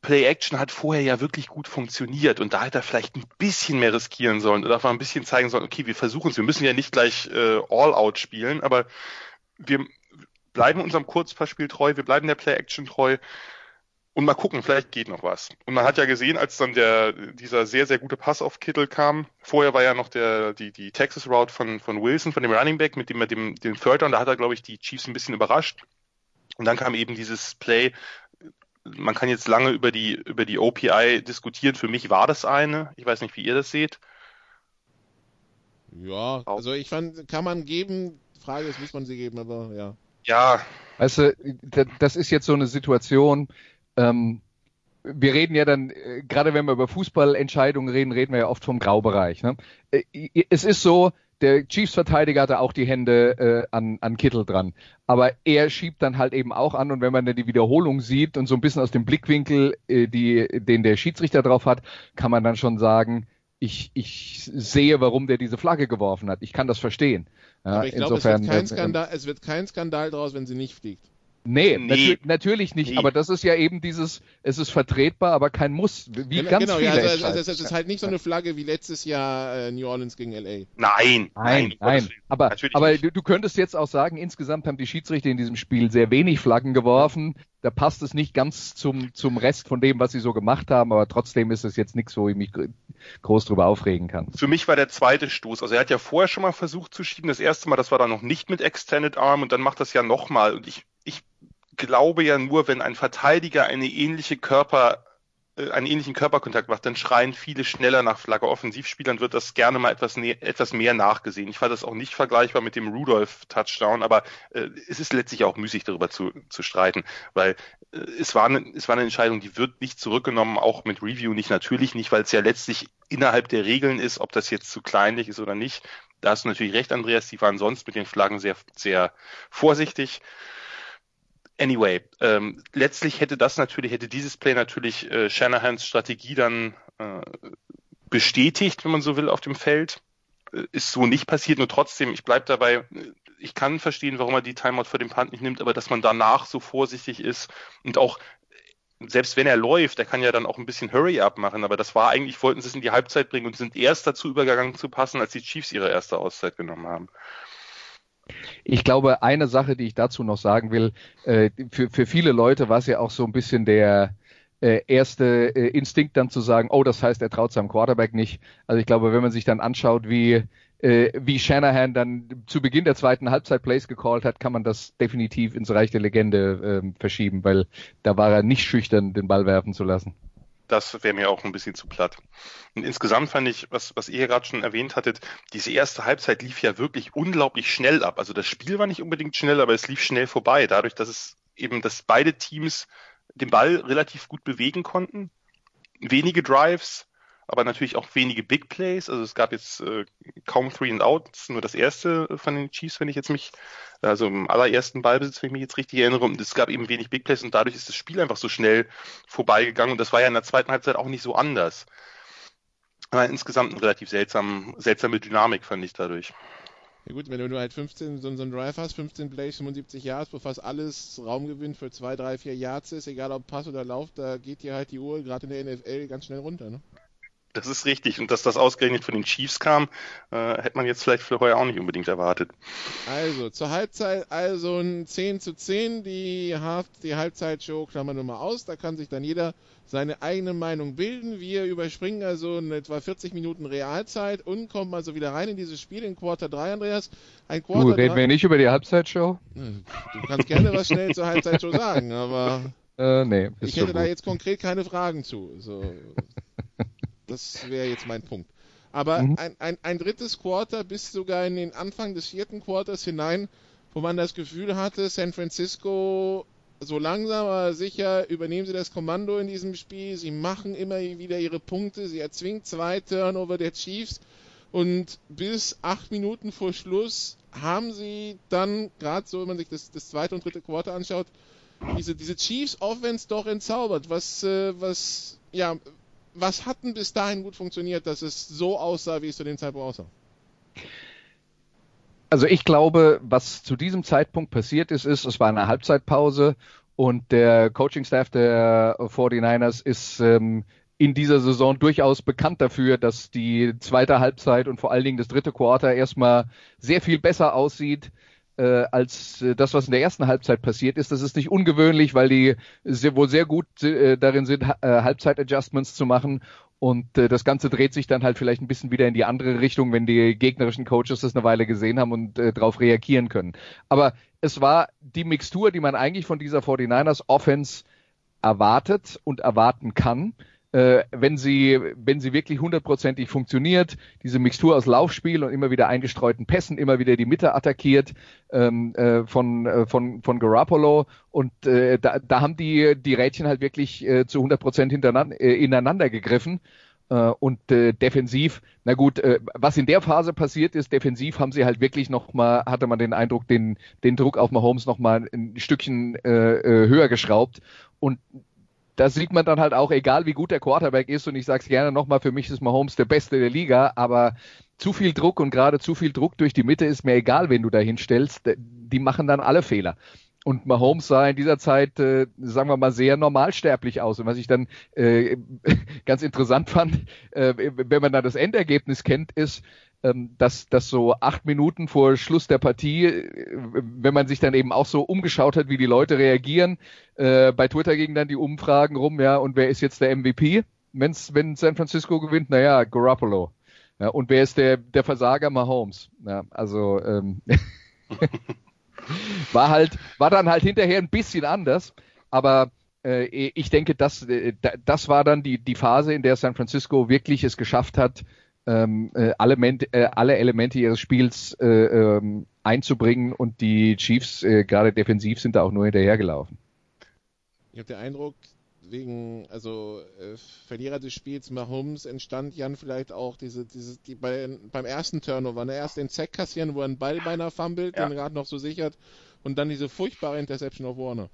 Play Action hat vorher ja wirklich gut funktioniert und da hätte er vielleicht ein bisschen mehr riskieren sollen oder ein bisschen zeigen sollen, okay, wir versuchen es, wir müssen ja nicht gleich äh, All-Out spielen, aber wir bleiben unserem Kurzpassspiel treu, wir bleiben der Play Action treu und mal gucken, vielleicht geht noch was. Und man hat ja gesehen, als dann der, dieser sehr, sehr gute Pass auf Kittel kam, vorher war ja noch der, die, die Texas Route von, von Wilson, von dem Running Back, mit dem er dem, den Third Down, da hat er, glaube ich, die Chiefs ein bisschen überrascht. Und dann kam eben dieses Play, man kann jetzt lange über die, über die OPI diskutieren. Für mich war das eine. Ich weiß nicht, wie ihr das seht. Ja, also ich fand, kann man geben. Frage ist, muss man sie geben, aber ja. Ja. Also, das ist jetzt so eine Situation, ähm, wir reden ja dann, äh, gerade wenn wir über Fußballentscheidungen reden, reden wir ja oft vom Graubereich. Ne? Äh, es ist so, der Chiefs-Verteidiger hatte auch die Hände äh, an, an Kittel dran. Aber er schiebt dann halt eben auch an und wenn man dann die Wiederholung sieht und so ein bisschen aus dem Blickwinkel, äh, die, den der Schiedsrichter drauf hat, kann man dann schon sagen, ich, ich sehe, warum der diese Flagge geworfen hat. Ich kann das verstehen. Ja, Aber ich glaube, es, wird kein Skandal, es wird kein Skandal draus, wenn sie nicht fliegt. Nee, nee. Natür natürlich nicht, nee. aber das ist ja eben dieses, es ist vertretbar, aber kein Muss, wie genau, ganz genau, viele. Ja, also, also, es ist halt nicht so eine Flagge wie letztes Jahr äh, New Orleans gegen LA. Nein, nein, nein. nein. Aber, aber du, du, könntest jetzt auch sagen, insgesamt haben die Schiedsrichter in diesem Spiel sehr wenig Flaggen geworfen. Da passt es nicht ganz zum, zum Rest von dem, was sie so gemacht haben, aber trotzdem ist es jetzt nichts, wo ich mich groß drüber aufregen kann. Für mich war der zweite Stoß, also er hat ja vorher schon mal versucht zu schieben, das erste Mal, das war dann noch nicht mit Extended Arm und dann macht das ja nochmal und ich, ich glaube ja nur, wenn ein Verteidiger eine ähnliche Körper äh, einen ähnlichen Körperkontakt macht, dann schreien viele schneller nach Flagge. Offensivspielern wird das gerne mal etwas, etwas mehr nachgesehen. Ich fand das auch nicht vergleichbar mit dem Rudolph-Touchdown, aber äh, es ist letztlich auch müßig darüber zu, zu streiten, weil äh, es, war eine, es war eine Entscheidung, die wird nicht zurückgenommen, auch mit Review nicht, natürlich nicht, weil es ja letztlich innerhalb der Regeln ist, ob das jetzt zu kleinlich ist oder nicht. Da hast du natürlich recht, Andreas, die waren sonst mit den Flaggen sehr, sehr vorsichtig. Anyway, ähm, letztlich hätte das natürlich, hätte dieses Play natürlich äh, Shanahans Strategie dann äh, bestätigt, wenn man so will, auf dem Feld. Äh, ist so nicht passiert, nur trotzdem, ich bleibe dabei, äh, ich kann verstehen, warum er die Timeout vor dem Punt nicht nimmt, aber dass man danach so vorsichtig ist und auch selbst wenn er läuft, der kann ja dann auch ein bisschen Hurry-up machen, aber das war eigentlich, wollten sie es in die Halbzeit bringen und sind erst dazu übergegangen zu passen, als die Chiefs ihre erste Auszeit genommen haben. Ich glaube, eine Sache, die ich dazu noch sagen will, äh, für, für viele Leute war es ja auch so ein bisschen der äh, erste äh, Instinkt dann zu sagen, oh, das heißt, er traut seinem Quarterback nicht. Also ich glaube, wenn man sich dann anschaut, wie äh, wie Shanahan dann zu Beginn der zweiten Halbzeit Plays gecallt hat, kann man das definitiv ins Reich der Legende äh, verschieben, weil da war er nicht schüchtern, den Ball werfen zu lassen das wäre mir auch ein bisschen zu platt. Und insgesamt fand ich, was, was ihr gerade schon erwähnt hattet, diese erste Halbzeit lief ja wirklich unglaublich schnell ab. Also das Spiel war nicht unbedingt schnell, aber es lief schnell vorbei, dadurch, dass es eben, dass beide Teams den Ball relativ gut bewegen konnten. Wenige Drives, aber natürlich auch wenige Big Plays. Also es gab jetzt äh, kaum Three and Outs, nur das erste von den Chiefs, wenn ich jetzt mich, also im allerersten Ballbesitz, wenn ich mich jetzt richtig erinnere. Und es gab eben wenig Big Plays und dadurch ist das Spiel einfach so schnell vorbeigegangen. Und das war ja in der zweiten Halbzeit auch nicht so anders. Aber insgesamt eine relativ seltsam, seltsame Dynamik fand ich dadurch. Ja gut, wenn du halt 15, so, so einen Drive hast, 15 Plays, 75 Yards, wo fast alles Raumgewinn für 2, 3, 4 Yards ist, egal ob Pass oder Lauf, da geht dir halt die Uhr gerade in der NFL ganz schnell runter, ne? Das ist richtig. Und dass das ausgerechnet von den Chiefs kam, äh, hätte man jetzt vielleicht für heuer auch nicht unbedingt erwartet. Also, zur Halbzeit, also ein 10 zu 10. Die, Halb die Halbzeitshow klammern wir mal aus. Da kann sich dann jeder seine eigene Meinung bilden. Wir überspringen also in etwa 40 Minuten Realzeit und kommen also wieder rein in dieses Spiel in Quarter 3, Andreas. Ein Quarter du, reden wir nicht über die Halbzeitshow? Du kannst gerne was schnell zur Halbzeitshow sagen, aber äh, nee, ich hätte da jetzt konkret keine Fragen zu. So. Das wäre jetzt mein Punkt. Aber mhm. ein, ein, ein drittes Quarter bis sogar in den Anfang des vierten Quarters hinein, wo man das Gefühl hatte, San Francisco so langsam aber sicher übernehmen sie das Kommando in diesem Spiel. Sie machen immer wieder ihre Punkte. Sie erzwingen zwei Turnover der Chiefs. Und bis acht Minuten vor Schluss haben sie dann, gerade so, wenn man sich das, das zweite und dritte Quarter anschaut, diese, diese Chiefs Offense doch entzaubert. Was, äh, was, ja, was hat denn bis dahin gut funktioniert, dass es so aussah, wie es zu dem Zeitpunkt aussah? Also ich glaube, was zu diesem Zeitpunkt passiert ist, ist, es war eine Halbzeitpause und der Coaching-Staff der 49ers ist ähm, in dieser Saison durchaus bekannt dafür, dass die zweite Halbzeit und vor allen Dingen das dritte Quarter erstmal sehr viel besser aussieht äh, als äh, das, was in der ersten Halbzeit passiert ist. Das ist nicht ungewöhnlich, weil die sehr, wohl sehr gut äh, darin sind, äh, Halbzeit-Adjustments zu machen. Und äh, das Ganze dreht sich dann halt vielleicht ein bisschen wieder in die andere Richtung, wenn die gegnerischen Coaches das eine Weile gesehen haben und äh, darauf reagieren können. Aber es war die Mixtur, die man eigentlich von dieser 49ers Offense erwartet und erwarten kann äh, wenn sie, wenn sie wirklich hundertprozentig funktioniert, diese Mixtur aus Laufspiel und immer wieder eingestreuten Pässen, immer wieder die Mitte attackiert ähm, äh, von, äh, von, von Garoppolo und äh, da, da haben die, die Rädchen halt wirklich äh, zu hundertprozent äh, ineinander gegriffen. Uh, und äh, defensiv, na gut, äh, was in der Phase passiert ist, defensiv haben sie halt wirklich nochmal, hatte man den Eindruck, den, den Druck auf Mahomes nochmal ein Stückchen äh, äh, höher geschraubt. Und da sieht man dann halt auch, egal wie gut der Quarterback ist, und ich sage es gerne nochmal, für mich ist Mahomes der Beste der Liga, aber zu viel Druck und gerade zu viel Druck durch die Mitte ist mir egal, wen du da hinstellst, die machen dann alle Fehler. Und Mahomes sah in dieser Zeit, äh, sagen wir mal, sehr normalsterblich aus. Und was ich dann äh, ganz interessant fand, äh, wenn man da das Endergebnis kennt, ist, dass, dass so acht Minuten vor Schluss der Partie, äh, wenn man sich dann eben auch so umgeschaut hat, wie die Leute reagieren, äh, bei Twitter gingen dann die Umfragen rum, ja, und wer ist jetzt der MVP? Wenn's, wenn San Francisco gewinnt, naja, Garoppolo. Ja, und wer ist der, der Versager? Mahomes. Ja, also ähm, war halt, war dann halt hinterher ein bisschen anders, aber äh, ich denke, das, äh, das war dann die, die Phase, in der San Francisco wirklich es geschafft hat, ähm, äh, alle, äh, alle Elemente ihres Spiels äh, ähm, einzubringen und die Chiefs äh, gerade defensiv sind da auch nur hinterhergelaufen. Ich habe den Eindruck, wegen, also äh, Verlierer des Spiels Mahomes entstand Jan vielleicht auch diese, diese, die bei, beim ersten Turnover, ne, erst den Zack kassieren, wo er einen Ball beinahe fummelt, ja. den gerade noch so sichert und dann diese furchtbare Interception auf Warner.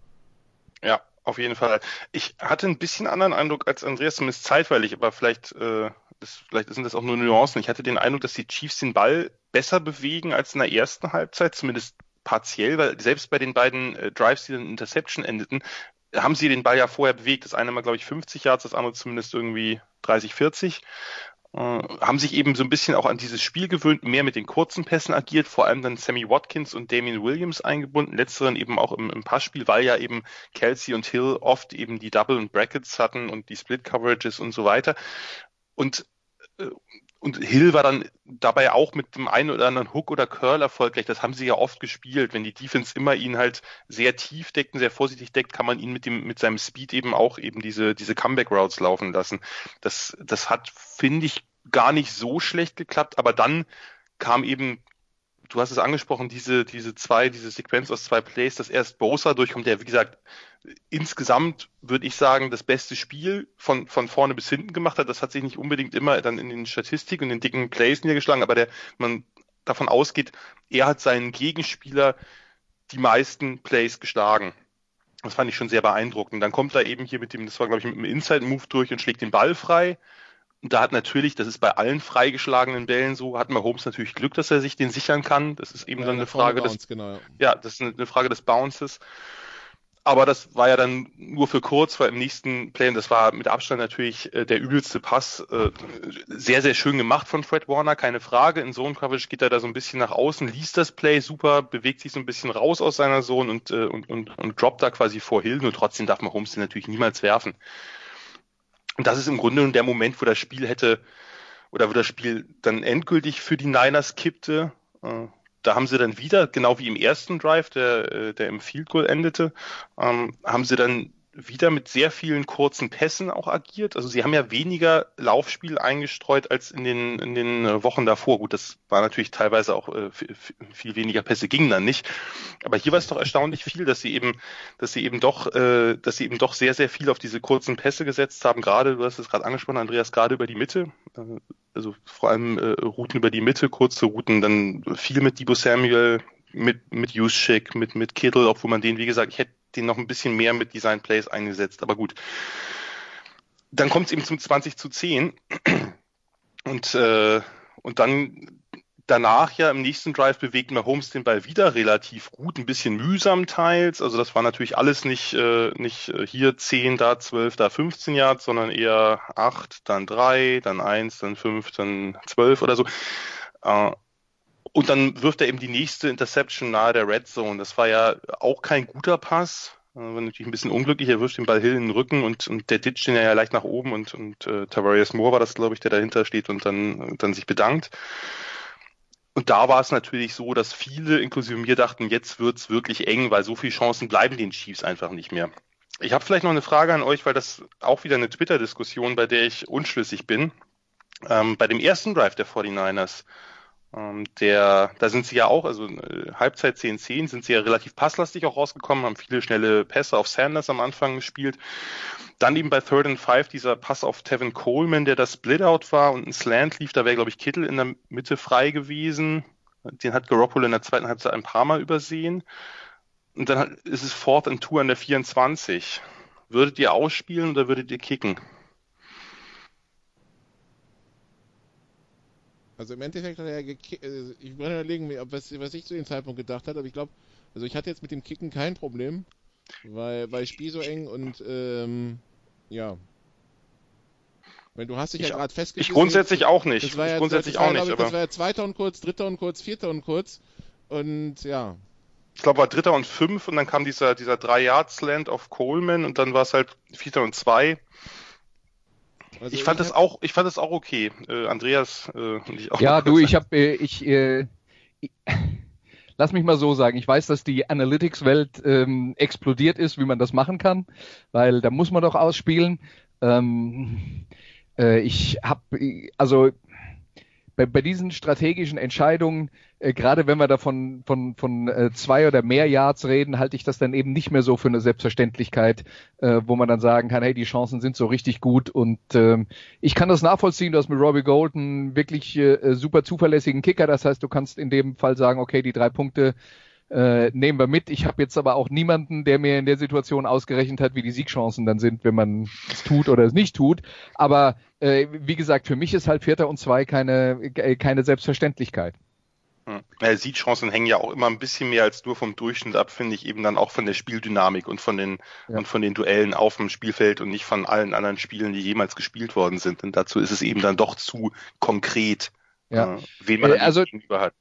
Ja, auf jeden Fall. Ich hatte ein bisschen anderen Eindruck als Andreas, zumindest zeitweilig, aber vielleicht äh, das, vielleicht sind das auch nur Nuancen. Ich hatte den Eindruck, dass die Chiefs den Ball besser bewegen als in der ersten Halbzeit, zumindest partiell, weil selbst bei den beiden äh, Drives, die dann in Interception endeten, haben sie den Ball ja vorher bewegt. Das eine mal, glaube ich, 50 Yards, das andere zumindest irgendwie 30, 40. Äh, haben sich eben so ein bisschen auch an dieses Spiel gewöhnt, mehr mit den kurzen Pässen agiert, vor allem dann Sammy Watkins und Damien Williams eingebunden, letzteren eben auch im, im Passspiel, weil ja eben Kelsey und Hill oft eben die Double und Brackets hatten und die Split Coverages und so weiter. Und äh, und Hill war dann dabei auch mit dem einen oder anderen Hook oder Curl erfolgreich. Das haben sie ja oft gespielt. Wenn die Defense immer ihn halt sehr tief deckt und sehr vorsichtig deckt, kann man ihn mit dem, mit seinem Speed eben auch eben diese, diese Comeback Routes laufen lassen. Das, das hat, finde ich, gar nicht so schlecht geklappt, aber dann kam eben du hast es angesprochen, diese, diese zwei, diese Sequenz aus zwei Plays, dass erst Bosa durchkommt, der, wie gesagt, insgesamt würde ich sagen, das beste Spiel von, von vorne bis hinten gemacht hat. Das hat sich nicht unbedingt immer dann in den Statistiken und den dicken Plays niedergeschlagen, aber der, man davon ausgeht, er hat seinen Gegenspieler die meisten Plays geschlagen. Das fand ich schon sehr beeindruckend. Dann kommt er eben hier mit dem, das war glaube ich mit dem Inside-Move durch und schlägt den Ball frei. Und da hat natürlich, das ist bei allen freigeschlagenen Bällen so, hat Mahomes natürlich Glück, dass er sich den sichern kann. Das ist eben ja, dann eine Frage Bounce, des, genau. ja, das ist eine Frage des Bounces. Aber das war ja dann nur für kurz, weil im nächsten Play, und das war mit Abstand natürlich äh, der übelste Pass, äh, sehr, sehr schön gemacht von Fred Warner, keine Frage. In Zone Coverage geht er da so ein bisschen nach außen, liest das Play super, bewegt sich so ein bisschen raus aus seiner Zone und, äh, und, und, und droppt da quasi vor Hill. Nur trotzdem darf Mahomes den natürlich niemals werfen. Und das ist im Grunde der Moment, wo das Spiel hätte, oder wo das Spiel dann endgültig für die Niners kippte. Äh, da haben sie dann wieder, genau wie im ersten Drive, der, äh, der im Field Goal endete, ähm, haben sie dann wieder mit sehr vielen kurzen Pässen auch agiert. Also sie haben ja weniger Laufspiel eingestreut als in den, in den äh, Wochen davor. Gut, das war natürlich teilweise auch äh, viel weniger Pässe gingen dann nicht. Aber hier war es doch erstaunlich viel, dass sie eben, dass sie eben doch, äh, dass sie eben doch sehr, sehr viel auf diese kurzen Pässe gesetzt haben. Gerade, du hast es gerade angesprochen, Andreas, gerade über die Mitte. Äh, also vor allem äh, Routen über die Mitte, kurze Routen, dann viel mit Debo Samuel, mit, mit Juszczyk, mit, mit Kittel, obwohl man den, wie gesagt, ich hätte den noch ein bisschen mehr mit Design Plays eingesetzt, aber gut. Dann kommt es eben zum 20 zu 10 und, äh, und dann danach ja im nächsten Drive bewegt Mahomes den Ball wieder relativ gut, ein bisschen mühsam teils. Also das war natürlich alles nicht, äh, nicht äh, hier 10, da 12, da 15 Yards, sondern eher 8, dann 3, dann 1, dann 5, dann 12 oder so. Äh, und dann wirft er eben die nächste Interception nahe der Red Zone. Das war ja auch kein guter Pass. War natürlich ein bisschen unglücklich. Er wirft den Ball Hill in den Rücken und, und der ditcht den ja leicht nach oben und, und äh, Tavarius Moore war das, glaube ich, der dahinter steht und dann, dann sich bedankt. Und da war es natürlich so, dass viele, inklusive mir, dachten, jetzt wird's wirklich eng, weil so viele Chancen bleiben den Chiefs einfach nicht mehr. Ich habe vielleicht noch eine Frage an euch, weil das auch wieder eine Twitter-Diskussion, bei der ich unschlüssig bin. Ähm, bei dem ersten Drive der 49ers ähm, der, da sind sie ja auch, also äh, Halbzeit 10-10 sind sie ja relativ passlastig auch rausgekommen, haben viele schnelle Pässe auf Sanders am Anfang gespielt. Dann eben bei Third and Five dieser Pass auf Tevin Coleman, der das Split-Out war und ein Slant lief, da wäre, glaube ich, Kittel in der Mitte frei gewesen. Den hat Garoppolo in der zweiten Halbzeit ein paar Mal übersehen. Und dann ist es Fourth and Two an der 24. Würdet ihr ausspielen oder würdet ihr kicken? Also im Endeffekt hat er ja äh, ich muss überlegen, was, was ich zu dem Zeitpunkt gedacht habe, aber ich glaube, also ich hatte jetzt mit dem Kicken kein Problem, weil, weil Spiel so eng und ähm, ja. Weil du hast dich ich, ja gerade festgestellt. Ich grundsätzlich auch nicht. Das war ja, grundsätzlich das war, auch nicht. Ich, aber das war ja zweiter und kurz, dritter und kurz, vierter und kurz und ja. Ich glaube, war dritter und fünf und dann kam dieser, dieser drei Yard Slant auf Coleman und dann war es halt vierter und zwei. Also ich fand es auch, ich fand es auch okay. Äh, Andreas äh, und ich auch. Ja, du, ich habe, äh, ich, äh, ich, lass mich mal so sagen. Ich weiß, dass die Analytics-Welt ähm, explodiert ist, wie man das machen kann, weil da muss man doch ausspielen. Ähm, äh, ich habe, also bei, bei diesen strategischen Entscheidungen, äh, gerade wenn wir da von, von, von äh, zwei oder mehr Yards reden, halte ich das dann eben nicht mehr so für eine Selbstverständlichkeit, äh, wo man dann sagen kann, hey, die Chancen sind so richtig gut und ähm, ich kann das nachvollziehen, du hast mit Robbie Golden wirklich äh, super zuverlässigen Kicker, das heißt, du kannst in dem Fall sagen, okay, die drei Punkte äh, nehmen wir mit. Ich habe jetzt aber auch niemanden, der mir in der Situation ausgerechnet hat, wie die Siegchancen dann sind, wenn man es tut oder es nicht tut. Aber äh, wie gesagt, für mich ist halt Vierter und Zwei keine, äh, keine Selbstverständlichkeit. Hm. Ja, Siegchancen hängen ja auch immer ein bisschen mehr als nur vom Durchschnitt ab, finde ich eben dann auch von der Spieldynamik und von den ja. und von den Duellen auf dem Spielfeld und nicht von allen anderen Spielen, die jemals gespielt worden sind. Und dazu ist es eben dann doch zu konkret, ja. Äh, wen man äh, also, gegenüber hat.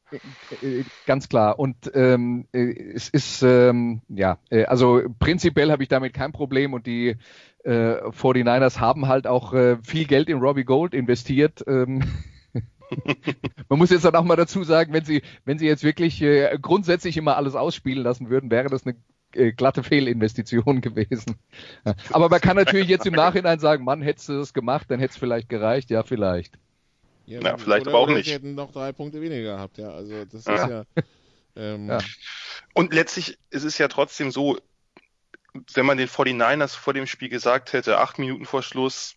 Äh, ganz klar. Und ähm, es ist ähm, ja, also prinzipiell habe ich damit kein Problem und die äh, 49ers haben halt auch äh, viel Geld in Robbie Gold investiert. Ähm, Man muss jetzt dann auch mal dazu sagen, wenn sie, wenn sie jetzt wirklich äh, grundsätzlich immer alles ausspielen lassen würden, wäre das eine äh, glatte Fehlinvestition gewesen. Aber man kann natürlich jetzt im Nachhinein sagen, Mann, hättest du das gemacht, dann hätte es vielleicht gereicht. Ja, vielleicht. Ja, ja vielleicht aber auch nicht. Sie hätten noch drei Punkte weniger gehabt, ja. Also das ist ja. ja, ähm, ja. Und letztlich ist es ja trotzdem so, wenn man den 49ers vor dem Spiel gesagt hätte, acht Minuten vor Schluss,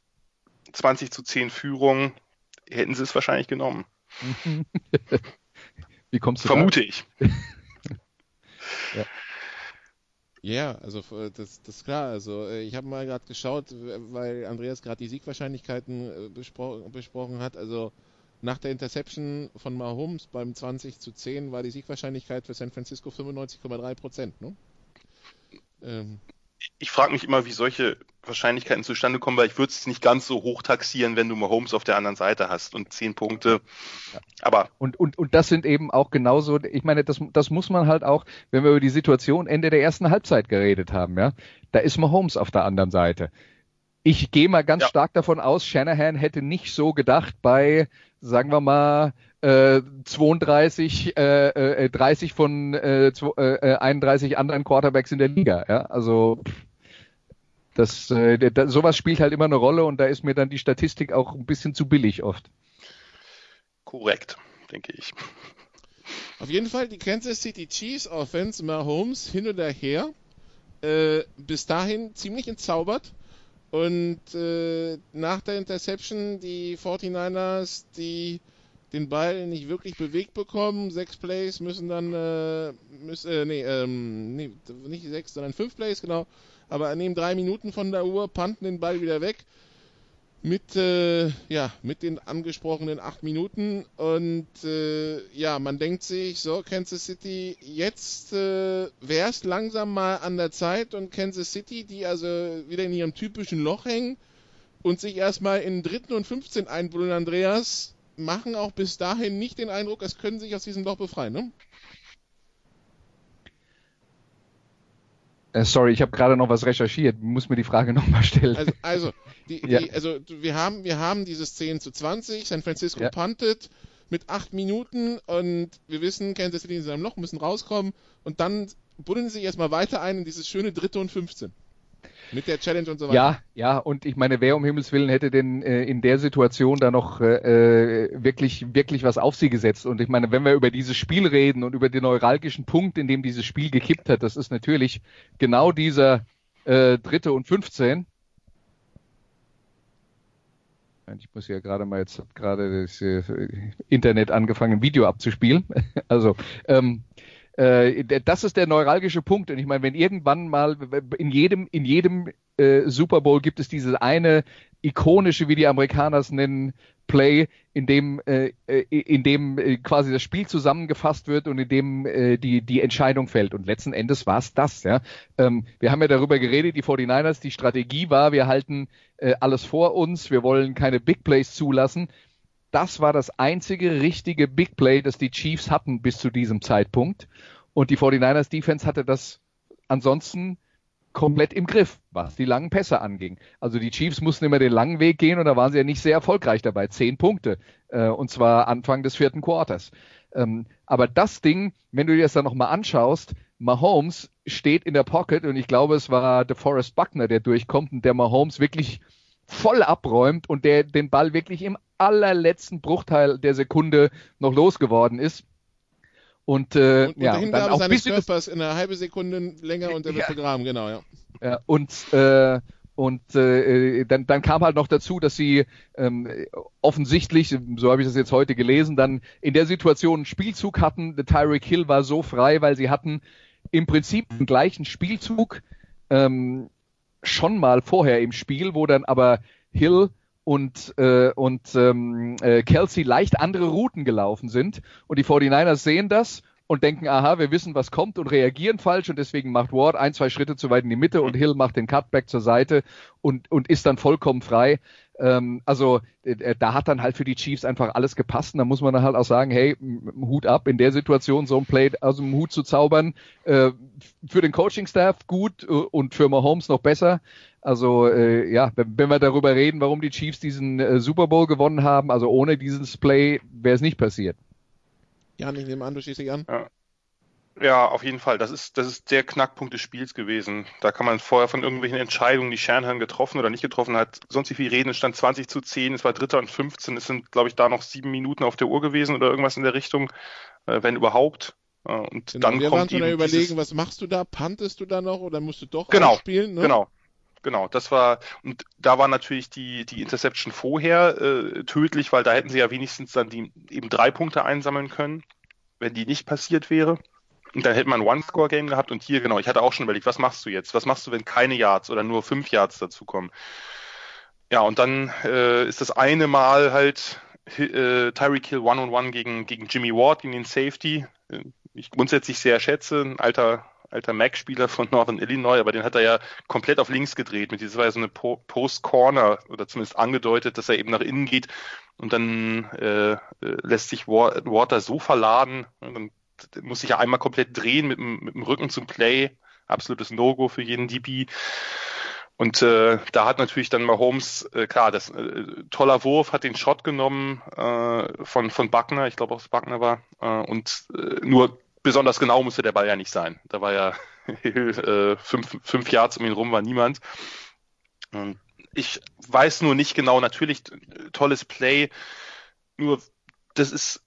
20 zu 10 Führung, hätten sie es wahrscheinlich genommen. Wie kommst du Vermute da? ich. ja. Ja, also das, das ist klar. Also äh, ich habe mal gerade geschaut, weil Andreas gerade die Siegwahrscheinlichkeiten äh, bespro besprochen hat. Also nach der Interception von Mahomes beim 20 zu 10 war die Siegwahrscheinlichkeit für San Francisco 95,3 Prozent. Ne? Ähm, ich frage mich immer, wie solche Wahrscheinlichkeiten zustande kommen, weil ich würde es nicht ganz so hoch taxieren, wenn du Mahomes auf der anderen Seite hast und zehn Punkte. Ja. Aber und, und, und das sind eben auch genauso, ich meine, das, das muss man halt auch, wenn wir über die Situation Ende der ersten Halbzeit geredet haben, ja, da ist Mahomes auf der anderen Seite. Ich gehe mal ganz ja. stark davon aus, Shanahan hätte nicht so gedacht bei, sagen wir mal, äh, 32, äh, äh, 30 von äh, äh, 31 anderen Quarterbacks in der Liga. Ja? Also das, äh, das, sowas spielt halt immer eine Rolle und da ist mir dann die Statistik auch ein bisschen zu billig oft. Korrekt, denke ich. Auf jeden Fall die Kansas City Chiefs Offense, Mahomes hin oder her, äh, bis dahin ziemlich entzaubert. Und äh, nach der Interception die 49ers, die den Ball nicht wirklich bewegt bekommen. Sechs Plays müssen dann, äh, müssen, äh, nee, ähm, nee, nicht sechs, sondern fünf Plays, genau. Aber nehmen drei Minuten von der Uhr, panten den Ball wieder weg. Mit, äh, ja, mit den angesprochenen acht Minuten. Und äh, ja, man denkt sich, so, Kansas City, jetzt äh, wäre es langsam mal an der Zeit. Und Kansas City, die also wieder in ihrem typischen Loch hängen und sich erstmal in dritten und 15 einbuddeln, Andreas, machen auch bis dahin nicht den Eindruck, es können sich aus diesem Loch befreien, ne? Sorry, ich habe gerade noch was recherchiert. Muss mir die Frage nochmal stellen. Also, also, die, ja. die, also, wir haben, wir haben dieses 10 zu 20. San Francisco ja. puntet mit 8 Minuten und wir wissen, Kansas City in seinem Loch müssen rauskommen und dann buddeln sie sich erstmal weiter ein in dieses schöne dritte und 15. Mit der Challenge und so weiter. Ja, ja, und ich meine, wer um Himmels Willen hätte denn äh, in der Situation da noch äh, wirklich, wirklich was auf sie gesetzt? Und ich meine, wenn wir über dieses Spiel reden und über den neuralgischen Punkt, in dem dieses Spiel gekippt hat, das ist natürlich genau dieser äh, dritte und 15. Ich muss ja gerade mal jetzt gerade das äh, Internet angefangen, ein Video abzuspielen. also ähm, äh, das ist der neuralgische Punkt. Und ich meine, wenn irgendwann mal in jedem, in jedem äh, Super Bowl gibt es dieses eine ikonische, wie die Amerikaner es nennen, Play, in dem, äh, äh in dem äh, quasi das Spiel zusammengefasst wird und in dem äh, die, die Entscheidung fällt. Und letzten Endes war es das. Ja? Ähm, wir haben ja darüber geredet, die 49ers, die Strategie war, wir halten äh, alles vor uns, wir wollen keine Big Plays zulassen das war das einzige richtige Big Play, das die Chiefs hatten bis zu diesem Zeitpunkt. Und die 49ers Defense hatte das ansonsten komplett im Griff, was die langen Pässe anging. Also die Chiefs mussten immer den langen Weg gehen und da waren sie ja nicht sehr erfolgreich dabei. Zehn Punkte. Äh, und zwar Anfang des vierten Quarters. Ähm, aber das Ding, wenn du dir das dann nochmal anschaust, Mahomes steht in der Pocket und ich glaube, es war DeForest Buckner, der durchkommt und der Mahomes wirklich voll abräumt und der den Ball wirklich im allerletzten Bruchteil der Sekunde noch losgeworden ist. Und, äh, und, und ja, und dann auch seines Körpers in einer halben Sekunde länger und er wird ja. begraben, genau, ja. ja und äh, und äh, dann, dann kam halt noch dazu, dass sie ähm, offensichtlich, so habe ich das jetzt heute gelesen, dann in der Situation einen Spielzug hatten. Der Tyreek Hill war so frei, weil sie hatten im Prinzip den gleichen Spielzug ähm, schon mal vorher im Spiel, wo dann aber Hill und, äh, und ähm, äh, Kelsey leicht andere Routen gelaufen sind. Und die 49ers sehen das und denken, aha, wir wissen, was kommt und reagieren falsch und deswegen macht Ward ein, zwei Schritte zu weit in die Mitte und Hill macht den Cutback zur Seite und, und ist dann vollkommen frei. Ähm, also äh, da hat dann halt für die Chiefs einfach alles gepasst und da muss man dann halt auch sagen, hey, Hut ab in der Situation so ein Play aus dem Hut zu zaubern, äh, für den Coaching-Staff gut äh, und für Mahomes noch besser. Also äh, ja, wenn, wenn wir darüber reden, warum die Chiefs diesen äh, Super Bowl gewonnen haben, also ohne dieses Play wäre es nicht passiert. Ja, ich nehme an, du schließt dich an. Ja. Ja, auf jeden Fall. Das ist, das ist der Knackpunkt des Spiels gewesen. Da kann man vorher von irgendwelchen Entscheidungen, die Shanahan getroffen oder nicht getroffen hat, sonst wie viel reden. Es stand 20 zu 10, es war Dritter und 15. Es sind, glaube ich, da noch sieben Minuten auf der Uhr gewesen oder irgendwas in der Richtung, äh, wenn überhaupt. Äh, und genau, dann wir kommt waren schon überlegen, dieses... was machst du da? Pantest du da noch oder musst du doch genau, spielen? Ne? Genau, Genau, das war, und da war natürlich die, die Interception vorher äh, tödlich, weil da hätten sie ja wenigstens dann die eben drei Punkte einsammeln können, wenn die nicht passiert wäre. Und dann hätte man ein One-Score-Game gehabt und hier, genau, ich hatte auch schon überlegt, was machst du jetzt? Was machst du, wenn keine Yards oder nur fünf Yards dazukommen? Ja, und dann äh, ist das eine Mal halt äh, Tyreek Hill One-on-One gegen, gegen Jimmy Ward, gegen den Safety. Äh, ich grundsätzlich sehr schätze, ein alter, alter Mac-Spieler von Northern Illinois, aber den hat er ja komplett auf links gedreht. Mit dieser war ja so eine po Post-Corner oder zumindest angedeutet, dass er eben nach innen geht und dann äh, äh lässt sich Ward, da so verladen, dann muss sich ja einmal komplett drehen mit, mit dem Rücken zum Play. Absolutes No-Go für jeden DB. Und äh, da hat natürlich dann Mahomes, äh, klar, das äh, toller Wurf, hat den Shot genommen äh, von, von Buckner, ich glaube auch Buckner war. Äh, und äh, nur besonders genau musste der Ball ja nicht sein. Da war ja äh, fünf, fünf Yards um ihn rum war niemand. Ich weiß nur nicht genau, natürlich tolles Play, nur das ist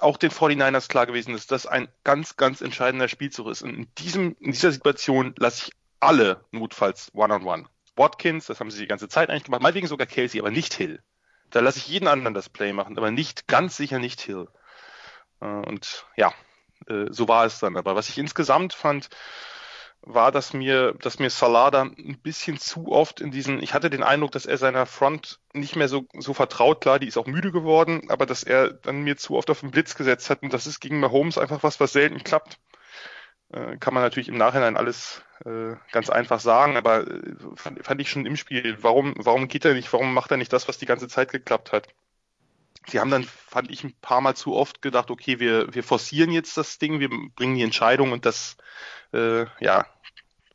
auch den 49ers klar gewesen, dass das ein ganz, ganz entscheidender Spielzug ist. Und in, diesem, in dieser Situation lasse ich alle notfalls One-on-One. -on -one. Watkins, das haben sie die ganze Zeit eigentlich gemacht, meinetwegen sogar Casey, aber nicht Hill. Da lasse ich jeden anderen das Play machen, aber nicht, ganz sicher nicht Hill. Äh, und ja, äh, so war es dann. Aber was ich insgesamt fand, war, dass mir, dass mir Salada ein bisschen zu oft in diesen, ich hatte den Eindruck, dass er seiner Front nicht mehr so, so vertraut, klar, die ist auch müde geworden, aber dass er dann mir zu oft auf den Blitz gesetzt hat und das ist gegen Mahomes einfach was, was selten klappt. Äh, kann man natürlich im Nachhinein alles äh, ganz einfach sagen, aber äh, fand, fand ich schon im Spiel, warum, warum geht er nicht, warum macht er nicht das, was die ganze Zeit geklappt hat? Sie haben dann, fand ich, ein paar Mal zu oft gedacht, okay, wir, wir forcieren jetzt das Ding, wir bringen die Entscheidung und das, äh, ja,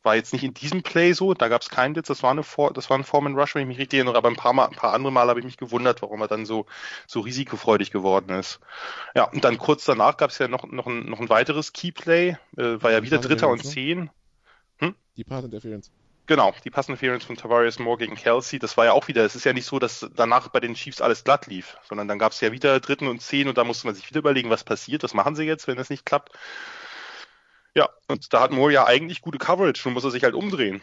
war jetzt nicht in diesem Play so, da gab es keinen Blitz, das war eine For das war ein Foreman Rush, wenn ich mich richtig erinnere, aber ein paar, Mal, ein paar andere Mal habe ich mich gewundert, warum er dann so, so risikofreudig geworden ist. Ja, und dann kurz danach gab es ja noch, noch, ein, noch ein weiteres Keyplay, äh, war ja wieder Dritter und ne? Zehn. Hm? Die Pass Interference. Genau, die Pass Interference von Tavares Moore gegen Kelsey, das war ja auch wieder, es ist ja nicht so, dass danach bei den Chiefs alles glatt lief, sondern dann gab es ja wieder Dritten und Zehn und da musste man sich wieder überlegen, was passiert, was machen sie jetzt, wenn das nicht klappt. Ja, und da hat Moore ja eigentlich gute Coverage, nun muss er sich halt umdrehen.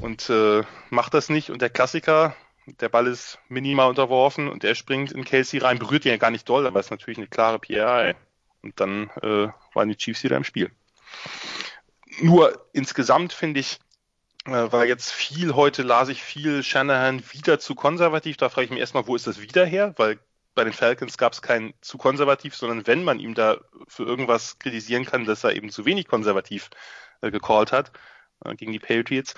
Und äh, macht das nicht. Und der Klassiker, der Ball ist minimal unterworfen und der springt in Casey rein, berührt ihn ja gar nicht doll, aber ist natürlich eine klare PI. Und dann äh, waren die Chiefs wieder im Spiel. Nur insgesamt finde ich, äh, war jetzt viel heute, las ich viel Shanahan wieder zu konservativ. Da frage ich mich erstmal, wo ist das wieder her? Weil bei den Falcons gab es kein zu konservativ, sondern wenn man ihm da für irgendwas kritisieren kann, dass er eben zu wenig konservativ äh, gecallt hat äh, gegen die Patriots.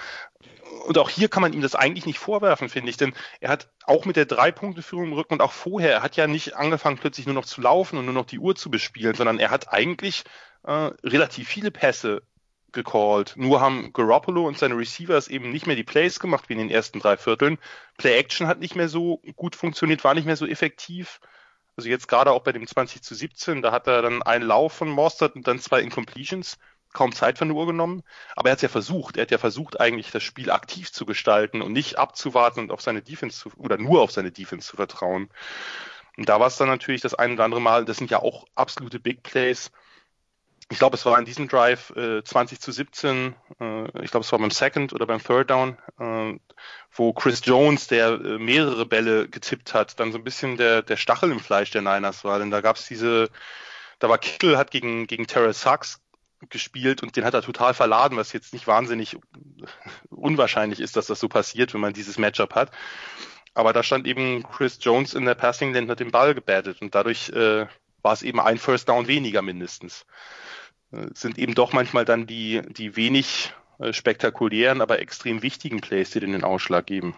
Und auch hier kann man ihm das eigentlich nicht vorwerfen, finde ich, denn er hat auch mit der Drei-Punkte-Führung im Rücken und auch vorher, er hat ja nicht angefangen, plötzlich nur noch zu laufen und nur noch die Uhr zu bespielen, sondern er hat eigentlich äh, relativ viele Pässe gecallt. Nur haben Garoppolo und seine Receivers eben nicht mehr die Plays gemacht wie in den ersten drei Vierteln. Play Action hat nicht mehr so gut funktioniert, war nicht mehr so effektiv. Also jetzt gerade auch bei dem 20 zu 17, da hat er dann einen Lauf von Mostert und dann zwei Incompletions. Kaum Zeit von der Uhr genommen. Aber er hat es ja versucht. Er hat ja versucht, eigentlich das Spiel aktiv zu gestalten und nicht abzuwarten und auf seine Defense zu, oder nur auf seine Defense zu vertrauen. Und da war es dann natürlich das ein oder andere Mal, das sind ja auch absolute Big Plays ich glaube, es war in diesem Drive äh, 20 zu 17, äh, ich glaube, es war beim Second oder beim Third Down, äh, wo Chris Jones, der äh, mehrere Bälle getippt hat, dann so ein bisschen der, der Stachel im Fleisch der Niners war. Denn da gab es diese, da war Kittel, hat gegen, gegen Terrell Sachs gespielt und den hat er total verladen, was jetzt nicht wahnsinnig unwahrscheinlich ist, dass das so passiert, wenn man dieses Matchup hat. Aber da stand eben Chris Jones in der Passing Lane hat den Ball gebattet und dadurch äh, war es eben ein First Down weniger mindestens sind eben doch manchmal dann die, die wenig äh, spektakulären, aber extrem wichtigen Plays, die den Ausschlag geben.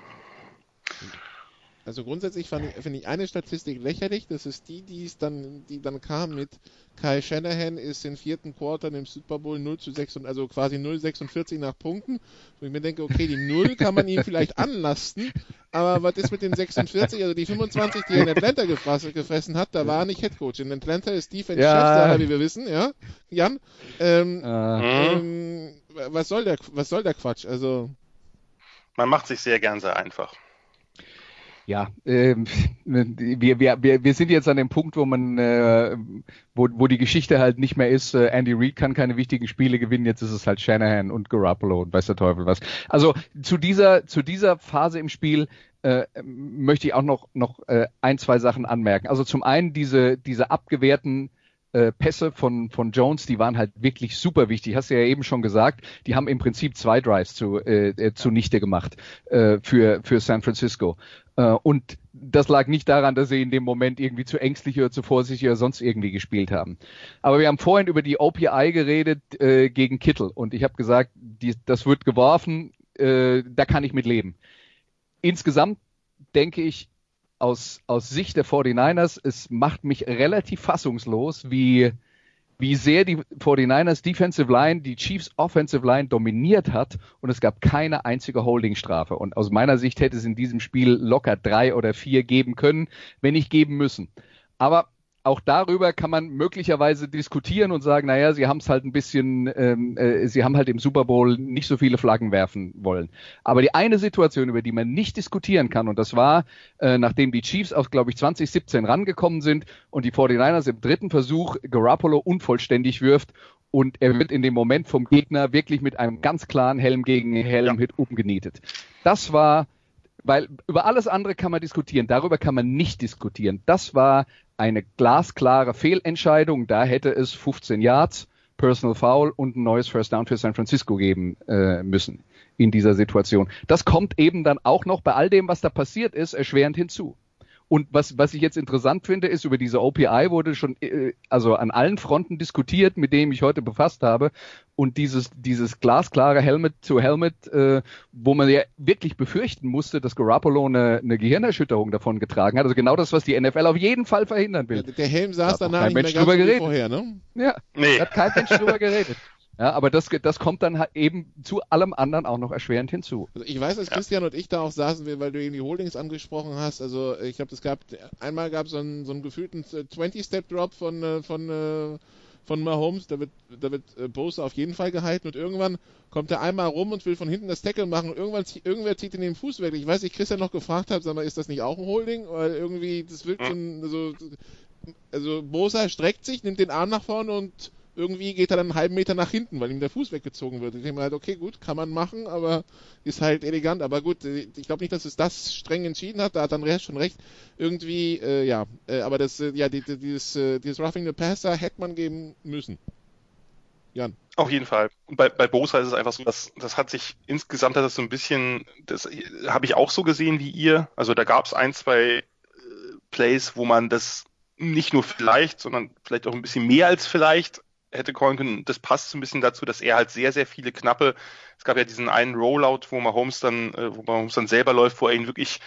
Also grundsätzlich finde ich, ich eine Statistik lächerlich, das ist die, die es dann, die dann kam mit Kai Shanahan ist im vierten Quarter im Super Bowl 0 zu 6 und also quasi 0,46 nach Punkten. Wo ich mir denke, okay, die 0 kann man ihm vielleicht anlasten, aber was ist mit den 46, also die 25, die er in Atlanta gefressen hat, da war er nicht Headcoach. In Atlanta ist Defense ja. Wie wir wissen, ja, Jan. Ähm, uh. ähm, was soll der, was soll der Quatsch? Also man macht sich sehr gern sehr einfach. Ja, äh, wir, wir, wir, sind jetzt an dem Punkt, wo man, äh, wo, wo die Geschichte halt nicht mehr ist, äh, Andy Reid kann keine wichtigen Spiele gewinnen, jetzt ist es halt Shanahan und Garoppolo und weiß der Teufel was. Also zu dieser, zu dieser Phase im Spiel äh, möchte ich auch noch, noch äh, ein, zwei Sachen anmerken. Also zum einen diese, diese abgewehrten äh, Pässe von, von Jones, die waren halt wirklich super wichtig. Hast du ja eben schon gesagt. Die haben im Prinzip zwei Drives zu, äh, äh, zunichte gemacht äh, für, für San Francisco. Äh, und das lag nicht daran, dass sie in dem Moment irgendwie zu ängstlich oder zu vorsichtig oder sonst irgendwie gespielt haben. Aber wir haben vorhin über die OPI geredet äh, gegen Kittel und ich habe gesagt, die, das wird geworfen, äh, da kann ich mit leben. Insgesamt denke ich, aus, aus Sicht der 49ers, es macht mich relativ fassungslos, wie, wie sehr die 49ers Defensive Line die Chiefs Offensive Line dominiert hat und es gab keine einzige Holdingstrafe. Und aus meiner Sicht hätte es in diesem Spiel locker drei oder vier geben können, wenn nicht geben müssen. Aber auch darüber kann man möglicherweise diskutieren und sagen, naja, sie haben es halt ein bisschen, ähm, äh, sie haben halt im Super Bowl nicht so viele Flaggen werfen wollen. Aber die eine Situation, über die man nicht diskutieren kann, und das war, äh, nachdem die Chiefs auf, glaube ich, 2017 rangekommen sind und die 49ers im dritten Versuch Garoppolo unvollständig wirft und er wird in dem Moment vom Gegner wirklich mit einem ganz klaren Helm gegen Helm-Hit ja. umgenietet. Das war weil über alles andere kann man diskutieren, darüber kann man nicht diskutieren. Das war eine glasklare Fehlentscheidung. Da hätte es 15 Yards, Personal Foul und ein neues First Down für San Francisco geben äh, müssen in dieser Situation. Das kommt eben dann auch noch bei all dem, was da passiert ist, erschwerend hinzu. Und was, was ich jetzt interessant finde, ist, über diese OPI wurde schon äh, also an allen Fronten diskutiert, mit dem ich heute befasst habe. Und dieses, dieses glasklare Helmet zu Helmet, äh, wo man ja wirklich befürchten musste, dass Garoppolo eine, eine Gehirnerschütterung davon getragen hat. Also genau das, was die NFL auf jeden Fall verhindern will. Der Helm saß danach kein nicht Mensch mehr ganz drüber geredet. vorher, ne? Ja, nee. hat kein Mensch drüber geredet. Ja, aber das, das kommt dann halt eben zu allem anderen auch noch erschwerend hinzu. Also ich weiß, dass ja. Christian und ich da auch saßen, weil du eben die Holdings angesprochen hast. Also ich glaube, es gab einmal gab so es einen, so einen gefühlten 20-Step-Drop von äh, von äh, von Mahomes, da wird, da wird äh, Bose auf jeden Fall gehalten und irgendwann kommt er einmal rum und will von hinten das Tackle machen und irgendwann irgendwer zieht ihn den Fuß weg. Ich weiß nicht, Christian noch gefragt hat, sag mal, ist das nicht auch ein Holding? Weil irgendwie, das wirkt schon, also, also Bosa streckt sich, nimmt den Arm nach vorne und irgendwie geht er dann einen halben Meter nach hinten, weil ihm der Fuß weggezogen wird. Ich denke mir halt, okay, gut, kann man machen, aber ist halt elegant. Aber gut, ich glaube nicht, dass es das streng entschieden hat. Da hat dann schon recht. Irgendwie, äh, ja, äh, aber das, äh, ja, die, die, dieses, äh, dieses Roughing the Passer hätte man geben müssen. Jan. Auf jeden Fall. Und bei, bei Bosa ist es einfach so, dass das hat sich insgesamt hat das so ein bisschen, das habe ich auch so gesehen wie ihr. Also da gab es ein, zwei äh, Plays, wo man das nicht nur vielleicht, sondern vielleicht auch ein bisschen mehr als vielleicht hätte callen können. Das passt so ein bisschen dazu, dass er halt sehr, sehr viele knappe, es gab ja diesen einen Rollout, wo Mahomes dann, äh, wo Mahomes dann selber läuft, wo er ihn wirklich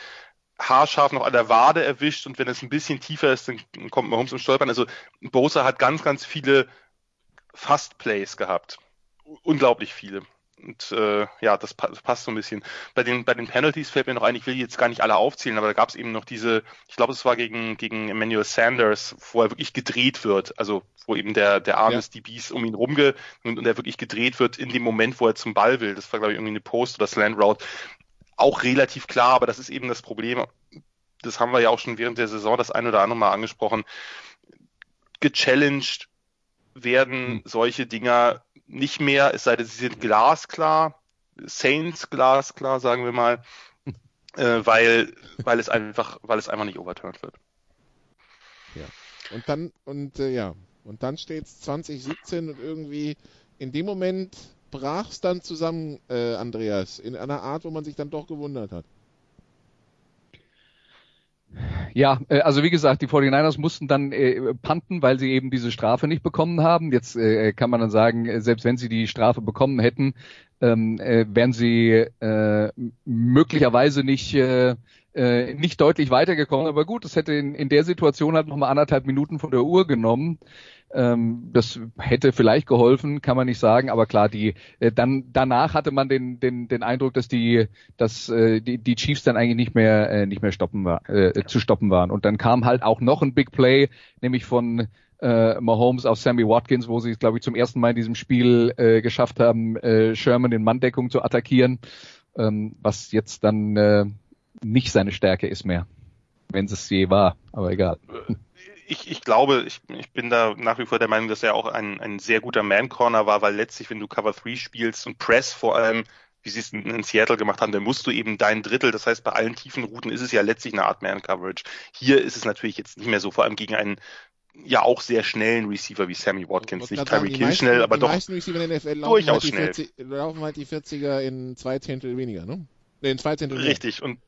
haarscharf noch an der Wade erwischt und wenn es ein bisschen tiefer ist, dann kommt Mahomes zum Stolpern. Also Bosa hat ganz, ganz viele Fast-Plays gehabt. Unglaublich viele. Und äh, ja, das, das passt so ein bisschen. Bei den, bei den Penalties fällt mir noch ein, ich will jetzt gar nicht alle aufzählen, aber da gab es eben noch diese, ich glaube, es war gegen, gegen Emmanuel Sanders, wo er wirklich gedreht wird, also wo eben der, der Arm ja. des DBs um ihn rumge und, und er wirklich gedreht wird in dem Moment, wo er zum Ball will. Das war, glaube ich, irgendwie eine Post oder Slant Route. Auch relativ klar, aber das ist eben das Problem. Das haben wir ja auch schon während der Saison das ein oder andere Mal angesprochen. Gechallenged werden hm. solche Dinger nicht mehr, es sei denn, sie sind glasklar, Saints glasklar, sagen wir mal, äh, weil, weil es einfach, weil es einfach nicht overturned wird. Ja. Und dann, und äh, ja, und dann steht es 2017 und irgendwie in dem Moment brach es dann zusammen, äh, Andreas, in einer Art, wo man sich dann doch gewundert hat. Ja, äh, also wie gesagt, die 49ers mussten dann äh, panten, weil sie eben diese Strafe nicht bekommen haben. Jetzt äh, kann man dann sagen, äh, selbst wenn sie die Strafe bekommen hätten, ähm, äh, wären sie äh, möglicherweise nicht äh, äh, nicht deutlich weitergekommen. Aber gut, das hätte in, in der Situation halt nochmal anderthalb Minuten von der Uhr genommen. Ähm, das hätte vielleicht geholfen, kann man nicht sagen, aber klar, die äh, dann danach hatte man den den den Eindruck, dass die dass äh, die, die Chiefs dann eigentlich nicht mehr äh, nicht mehr stoppen war, äh, zu stoppen waren und dann kam halt auch noch ein Big Play, nämlich von äh, Mahomes auf Sammy Watkins, wo sie es glaube ich zum ersten Mal in diesem Spiel äh, geschafft haben, äh, Sherman in Manndeckung zu attackieren, ähm, was jetzt dann äh, nicht seine Stärke ist mehr, wenn es je war, aber egal ich, ich glaube, ich, ich bin da nach wie vor der Meinung, dass er auch ein, ein sehr guter Man-Corner war, weil letztlich, wenn du Cover 3 spielst und Press vor allem, wie sie es in, Seattle gemacht haben, dann musst du eben dein Drittel, das heißt, bei allen tiefen Routen ist es ja letztlich eine Art Man-Coverage. Hier ist es natürlich jetzt nicht mehr so, vor allem gegen einen ja auch sehr schnellen Receiver wie Sammy Watkins, nicht Tyreek Hill schnell, aber die doch meisten Receiver in der NFL durchaus halt schnell. 40, laufen halt die 40er in zwei Zehntel weniger, ne? In zwei Zehntel Richtig, und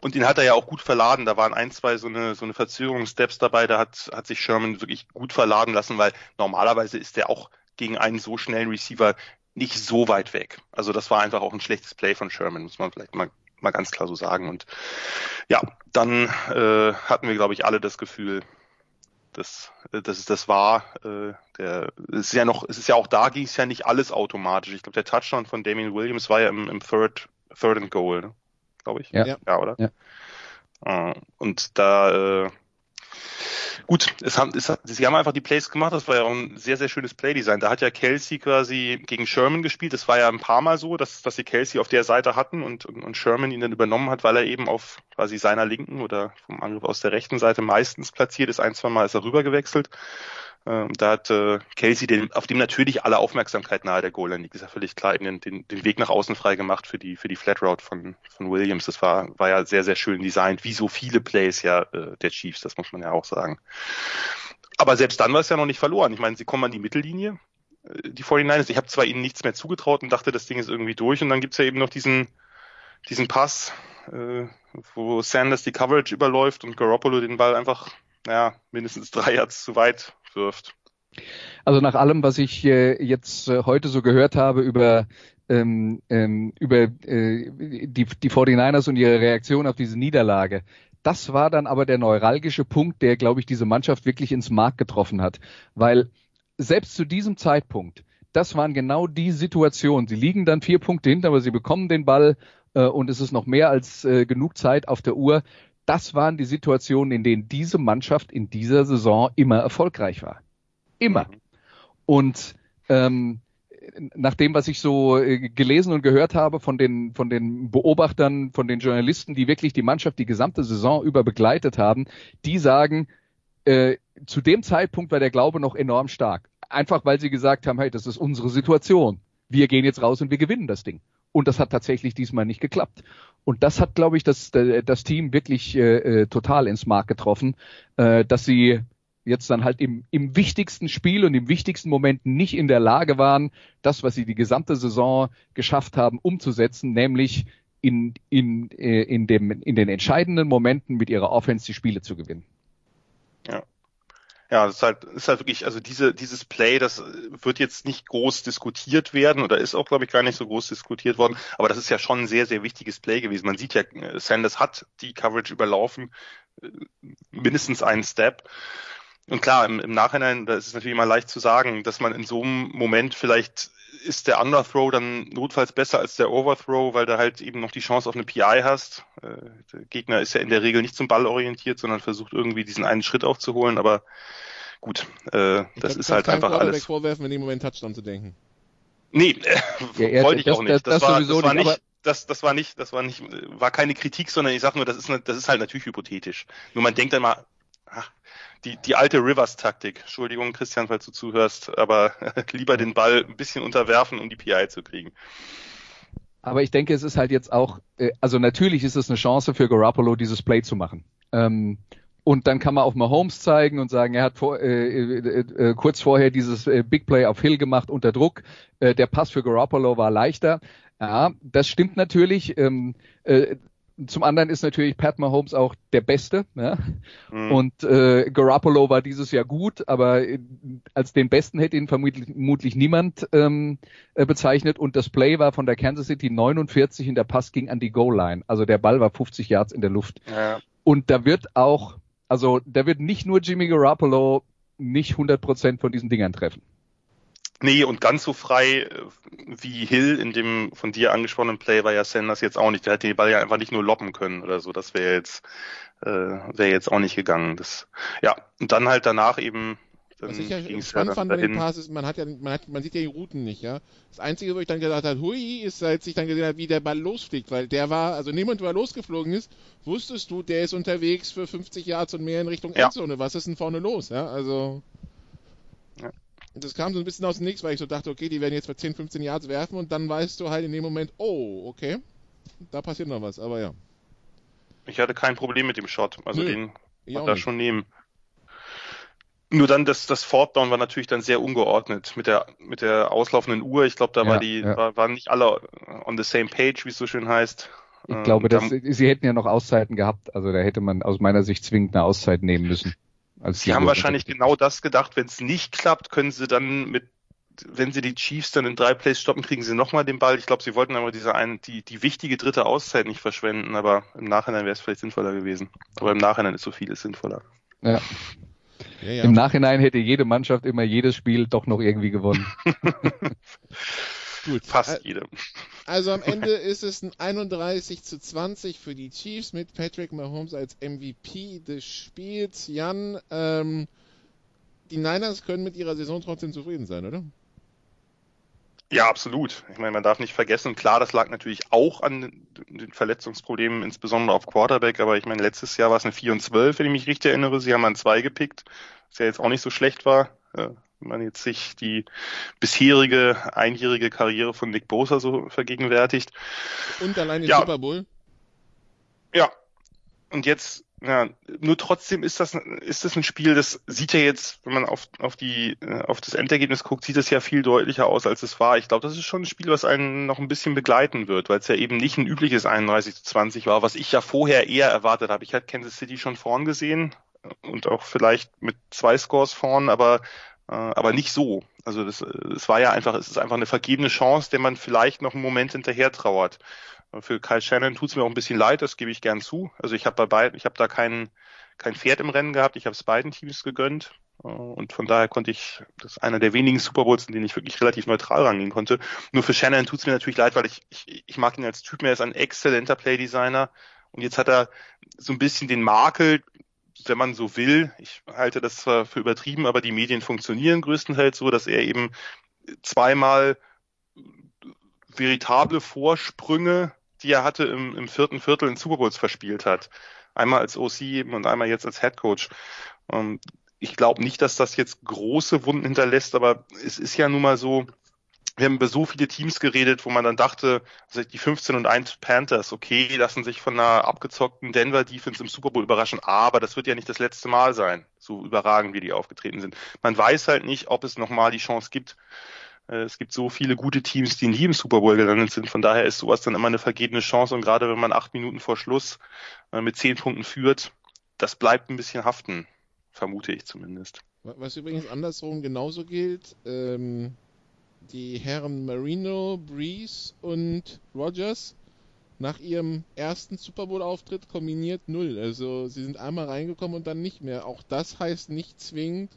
und den hat er ja auch gut verladen. Da waren ein, zwei so eine, so eine Verzögerungssteps dabei. Da hat, hat sich Sherman wirklich gut verladen lassen, weil normalerweise ist er auch gegen einen so schnellen Receiver nicht so weit weg. Also das war einfach auch ein schlechtes Play von Sherman, muss man vielleicht mal, mal ganz klar so sagen. Und ja, dann äh, hatten wir, glaube ich, alle das Gefühl, dass, dass es das war. Äh, der, es ist ja noch, es ist ja auch da ging es ja nicht alles automatisch. Ich glaube, der Touchdown von Damien Williams war ja im, im Third, Third and Goal. Ne? glaube ich. Ja. ja, oder? Ja. Uh, und da, äh, gut, es haben, es, sie haben einfach die Plays gemacht, das war ja auch ein sehr, sehr schönes Playdesign. Da hat ja Kelsey quasi gegen Sherman gespielt. Das war ja ein paar Mal so, dass, dass sie Kelsey auf der Seite hatten und, und, und Sherman ihn dann übernommen hat, weil er eben auf quasi seiner linken oder vom Angriff aus der rechten Seite meistens platziert ist. Ein, zwei Mal ist er rüber gewechselt. Ähm, da hat äh, Casey, den, auf dem natürlich alle Aufmerksamkeit nahe der Goal liegt, ist ja völlig klar, den, den, Weg nach außen frei gemacht für die, für die Flat Route von, von Williams. Das war, war ja sehr, sehr schön designt, wie so viele Plays ja äh, der Chiefs, das muss man ja auch sagen. Aber selbst dann war es ja noch nicht verloren. Ich meine, sie kommen an die Mittellinie, äh, die 49ers. Ich habe zwar ihnen nichts mehr zugetraut und dachte, das Ding ist irgendwie durch. Und dann gibt's ja eben noch diesen, diesen Pass, äh, wo Sanders die Coverage überläuft und Garoppolo den Ball einfach ja, mindestens drei Yards zu weit wirft. Also nach allem, was ich äh, jetzt äh, heute so gehört habe über ähm, ähm, über äh, die, die 49ers und ihre Reaktion auf diese Niederlage, das war dann aber der neuralgische Punkt, der, glaube ich, diese Mannschaft wirklich ins Mark getroffen hat. Weil selbst zu diesem Zeitpunkt, das waren genau die Situationen. Sie liegen dann vier Punkte hinter, aber sie bekommen den Ball äh, und es ist noch mehr als äh, genug Zeit auf der Uhr das waren die Situationen, in denen diese Mannschaft in dieser Saison immer erfolgreich war. Immer. Mhm. Und ähm, nach dem, was ich so äh, gelesen und gehört habe von den, von den Beobachtern, von den Journalisten, die wirklich die Mannschaft die gesamte Saison über begleitet haben, die sagen, äh, zu dem Zeitpunkt war der Glaube noch enorm stark. Einfach weil sie gesagt haben, hey, das ist unsere Situation. Wir gehen jetzt raus und wir gewinnen das Ding. Und das hat tatsächlich diesmal nicht geklappt. Und das hat, glaube ich, das, das Team wirklich äh, äh, total ins Mark getroffen, äh, dass sie jetzt dann halt im, im wichtigsten Spiel und im wichtigsten Moment nicht in der Lage waren, das, was sie die gesamte Saison geschafft haben, umzusetzen, nämlich in, in, äh, in, dem, in den entscheidenden Momenten mit ihrer Offense die Spiele zu gewinnen. Ja. Ja, das ist halt, ist halt wirklich, also diese, dieses Play, das wird jetzt nicht groß diskutiert werden oder ist auch, glaube ich, gar nicht so groß diskutiert worden, aber das ist ja schon ein sehr, sehr wichtiges Play gewesen. Man sieht ja, Sanders hat die Coverage überlaufen, äh, mindestens einen Step. Und klar, im, im Nachhinein, da ist es natürlich immer leicht zu sagen, dass man in so einem Moment vielleicht ist der Underthrow dann notfalls besser als der Overthrow, weil du halt eben noch die Chance auf eine PI hast. Äh, der Gegner ist ja in der Regel nicht zum Ball orientiert, sondern versucht irgendwie diesen einen Schritt aufzuholen, aber gut, äh, das ist halt einfach alles. vorwerfen, in dem Moment Touchdown zu denken. Nee, äh, ja, wollte ich das, auch nicht. Das, das, das war, das war nicht, nicht das, das war nicht, das war nicht, war keine Kritik, sondern ich sag nur, das ist, das ist halt natürlich hypothetisch. Nur man denkt dann mal, ach, die, die alte Rivers-Taktik. Entschuldigung, Christian, falls du zuhörst, aber lieber den Ball ein bisschen unterwerfen, um die PI zu kriegen. Aber ich denke, es ist halt jetzt auch, äh, also natürlich ist es eine Chance für Garoppolo, dieses Play zu machen. Ähm, und dann kann man auf Mahomes zeigen und sagen, er hat vor, äh, äh, äh, kurz vorher dieses äh, Big Play auf Hill gemacht unter Druck. Äh, der Pass für Garoppolo war leichter. Ja, das stimmt natürlich. Ähm, äh, zum anderen ist natürlich Pat Mahomes auch der Beste. Ja? Mhm. Und äh, Garoppolo war dieses Jahr gut, aber äh, als den Besten hätte ihn vermutlich, vermutlich niemand ähm, äh, bezeichnet. Und das Play war von der Kansas City 49 und der Pass ging an die Goal-Line. Also der Ball war 50 Yards in der Luft. Ja. Und da wird auch, also da wird nicht nur Jimmy Garoppolo nicht 100 Prozent von diesen Dingern treffen. Nee, und ganz so frei äh, wie Hill in dem von dir angesprochenen Play war ja Sanders jetzt auch nicht. Der hätte den Ball ja einfach nicht nur loppen können oder so. Das wäre jetzt, äh, wäre jetzt auch nicht gegangen. Das, ja, und dann halt danach eben. Was ich ja spannend ja fand bei den Passes, man hat ja, man hat, man sieht ja die Routen nicht, ja. Das Einzige, wo ich dann gesagt habe, hui, ist, als ich dann gesehen habe, wie der Ball losfliegt, weil der war, also niemand, wo er losgeflogen ist, wusstest du, der ist unterwegs für 50 Yards und mehr in Richtung Endzone. Ja. Was ist denn vorne los, ja? Also. Das kam so ein bisschen aus dem Nix, weil ich so dachte, okay, die werden jetzt für 10, 15 Yards werfen und dann weißt du halt in dem Moment, oh, okay, da passiert noch was, aber ja. Ich hatte kein Problem mit dem Shot, also Nö, den konnte er schon nehmen. Nur dann, das, das Fortdown war natürlich dann sehr ungeordnet mit der, mit der auslaufenden Uhr. Ich glaube, da ja, war die, ja. war, waren nicht alle on the same page, wie es so schön heißt. Ich glaube, dass, sie hätten ja noch Auszeiten gehabt. Also da hätte man aus meiner Sicht zwingend eine Auszeit nehmen müssen. Sie haben wahrscheinlich genau das gedacht, wenn es nicht klappt, können sie dann mit, wenn sie die Chiefs dann in drei Plays stoppen, kriegen sie nochmal den Ball. Ich glaube, sie wollten aber diese eine, die, die wichtige dritte Auszeit nicht verschwenden, aber im Nachhinein wäre es vielleicht sinnvoller gewesen. Aber im Nachhinein ist so vieles sinnvoller. Ja. Ja, ja. Im Nachhinein hätte jede Mannschaft immer jedes Spiel doch noch irgendwie gewonnen. Gut. Fast jede. Also am Ende ist es ein 31 zu 20 für die Chiefs mit Patrick Mahomes als MVP des Spiels. Jan, ähm, die Niners können mit ihrer Saison trotzdem zufrieden sein, oder? Ja, absolut. Ich meine, man darf nicht vergessen, klar, das lag natürlich auch an den Verletzungsproblemen, insbesondere auf Quarterback, aber ich meine, letztes Jahr war es eine 4 und 12, wenn ich mich richtig erinnere. Sie haben an 2 gepickt, was ja jetzt auch nicht so schlecht war. Wenn man jetzt sich die bisherige einjährige Karriere von Nick Bosa so vergegenwärtigt. Und allein den ja. Super Bowl. Ja. Und jetzt, ja, nur trotzdem ist das, ist das ein Spiel, das sieht ja jetzt, wenn man auf, auf die, äh, auf das Endergebnis guckt, sieht es ja viel deutlicher aus, als es war. Ich glaube, das ist schon ein Spiel, was einen noch ein bisschen begleiten wird, weil es ja eben nicht ein übliches 31 zu 20 war, was ich ja vorher eher erwartet habe. Ich hatte Kansas City schon vorn gesehen und auch vielleicht mit zwei Scores vorn, aber aber nicht so. Also das, das war ja einfach, es ist einfach eine vergebene Chance, der man vielleicht noch einen Moment hinterher trauert. Für Kyle Shannon tut es mir auch ein bisschen leid, das gebe ich gern zu. Also ich habe bei beiden, ich habe da kein, kein Pferd im Rennen gehabt, ich habe es beiden Teams gegönnt. Äh, und von daher konnte ich, das ist einer der wenigen Super Bowls, in denen ich wirklich relativ neutral rangehen konnte. Nur für Shannon tut es mir natürlich leid, weil ich, ich, ich mag ihn als Typ, er ist ein exzellenter Playdesigner. Und jetzt hat er so ein bisschen den Makel, wenn man so will, ich halte das zwar für übertrieben, aber die Medien funktionieren größtenteils so, dass er eben zweimal veritable Vorsprünge, die er hatte im, im vierten Viertel in Super Bowls verspielt hat. Einmal als OC und einmal jetzt als Head Coach. Ich glaube nicht, dass das jetzt große Wunden hinterlässt, aber es ist ja nun mal so, wir haben über so viele Teams geredet, wo man dann dachte, also die 15 und 1 Panthers, okay, lassen sich von einer abgezockten Denver Defense im Super Bowl überraschen, aber das wird ja nicht das letzte Mal sein, so überragend wie die aufgetreten sind. Man weiß halt nicht, ob es nochmal die Chance gibt. Äh, es gibt so viele gute Teams, die nie im Super Bowl gelandet sind. Von daher ist sowas dann immer eine vergebene Chance. Und gerade wenn man acht Minuten vor Schluss äh, mit zehn Punkten führt, das bleibt ein bisschen haften, vermute ich zumindest. Was übrigens andersrum genauso gilt, ähm, die Herren Marino, Breeze und Rogers nach ihrem ersten Super Bowl-Auftritt kombiniert null. Also sie sind einmal reingekommen und dann nicht mehr. Auch das heißt nicht zwingend,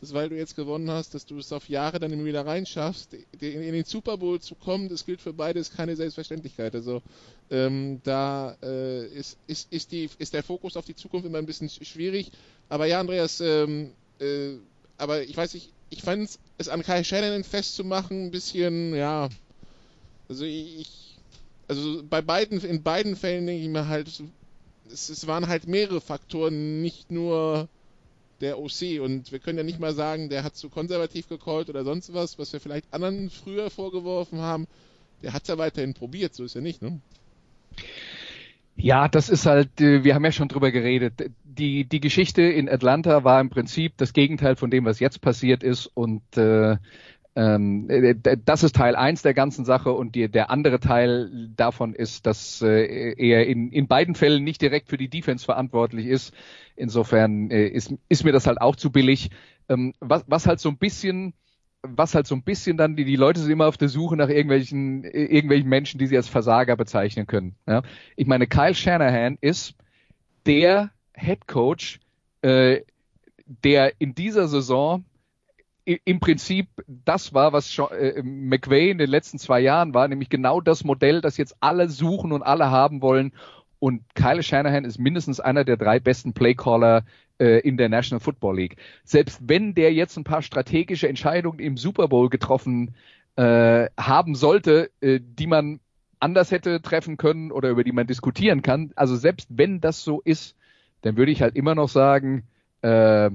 dass weil du jetzt gewonnen hast, dass du es auf Jahre dann immer wieder reinschaffst. In, den Super Bowl zu kommen, das gilt für beide, ist keine Selbstverständlichkeit. Also ähm, da äh, ist, ist, ist, die, ist der Fokus auf die Zukunft immer ein bisschen schwierig. Aber ja, Andreas, ähm, äh, aber ich weiß nicht, ich fand es an Kai Shannon festzumachen ein bisschen, ja, also ich, also bei beiden, in beiden Fällen denke ich mir halt, es, es waren halt mehrere Faktoren, nicht nur der OC und wir können ja nicht mal sagen, der hat zu konservativ gecallt oder sonst was, was wir vielleicht anderen früher vorgeworfen haben. Der hat es ja weiterhin probiert, so ist ja nicht, ne? Ja, das ist halt, äh, wir haben ja schon drüber geredet. Die, die Geschichte in Atlanta war im Prinzip das Gegenteil von dem, was jetzt passiert ist. Und äh, ähm, äh, das ist Teil eins der ganzen Sache und die, der andere Teil davon ist, dass äh, er in, in beiden Fällen nicht direkt für die Defense verantwortlich ist. Insofern äh, ist, ist mir das halt auch zu billig. Ähm, was, was halt so ein bisschen was halt so ein bisschen dann, die, die Leute sind immer auf der Suche nach irgendwelchen, irgendwelchen Menschen, die sie als Versager bezeichnen können. Ja? Ich meine, Kyle Shanahan ist der Head Coach, äh, der in dieser Saison im Prinzip das war, was äh, McVay in den letzten zwei Jahren war, nämlich genau das Modell, das jetzt alle suchen und alle haben wollen. Und Kyle Shanahan ist mindestens einer der drei besten Playcaller äh, in der National Football League. Selbst wenn der jetzt ein paar strategische Entscheidungen im Super Bowl getroffen äh, haben sollte, äh, die man anders hätte treffen können oder über die man diskutieren kann, also selbst wenn das so ist, dann würde ich halt immer noch sagen, äh,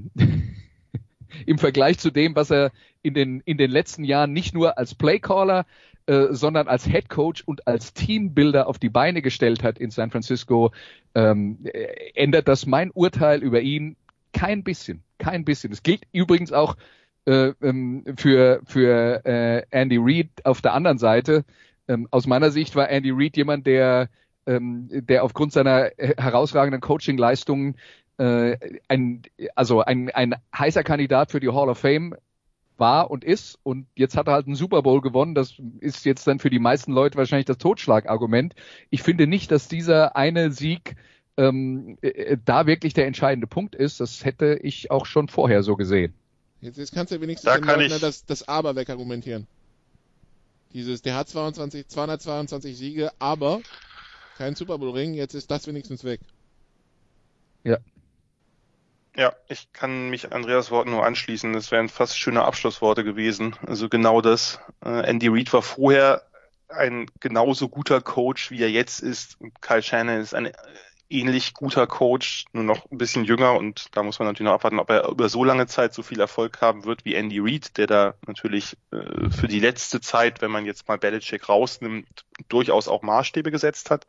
im Vergleich zu dem, was er in den, in den letzten Jahren nicht nur als Playcaller, äh, sondern als Head Coach und als Teambuilder auf die Beine gestellt hat in San Francisco, ähm, äh, ändert das mein Urteil über ihn kein bisschen. Kein bisschen. Das gilt übrigens auch äh, ähm, für, für äh, Andy Reid auf der anderen Seite. Ähm, aus meiner Sicht war Andy Reid jemand, der, ähm, der aufgrund seiner herausragenden Coaching-Leistungen äh, ein, also ein, ein heißer Kandidat für die Hall of Fame war und ist. Und jetzt hat er halt einen Super Bowl gewonnen. Das ist jetzt dann für die meisten Leute wahrscheinlich das Totschlagargument. Ich finde nicht, dass dieser eine Sieg ähm, äh, da wirklich der entscheidende Punkt ist. Das hätte ich auch schon vorher so gesehen. Jetzt, jetzt kannst du wenigstens da kann ich... das, das Aber wegargumentieren. Dieses, der hat 22, 222 Siege, aber kein Super Bowl Ring, jetzt ist das wenigstens weg. Ja, ja, ich kann mich Andreas Worten nur anschließen. Das wären fast schöne Abschlussworte gewesen. Also genau das. Äh, Andy Reid war vorher ein genauso guter Coach, wie er jetzt ist. Kyle Shannon ist ein äh, ähnlich guter Coach, nur noch ein bisschen jünger und da muss man natürlich noch abwarten, ob er über so lange Zeit so viel Erfolg haben wird wie Andy Reid, der da natürlich äh, für die letzte Zeit, wenn man jetzt mal Belichick rausnimmt, durchaus auch Maßstäbe gesetzt hat.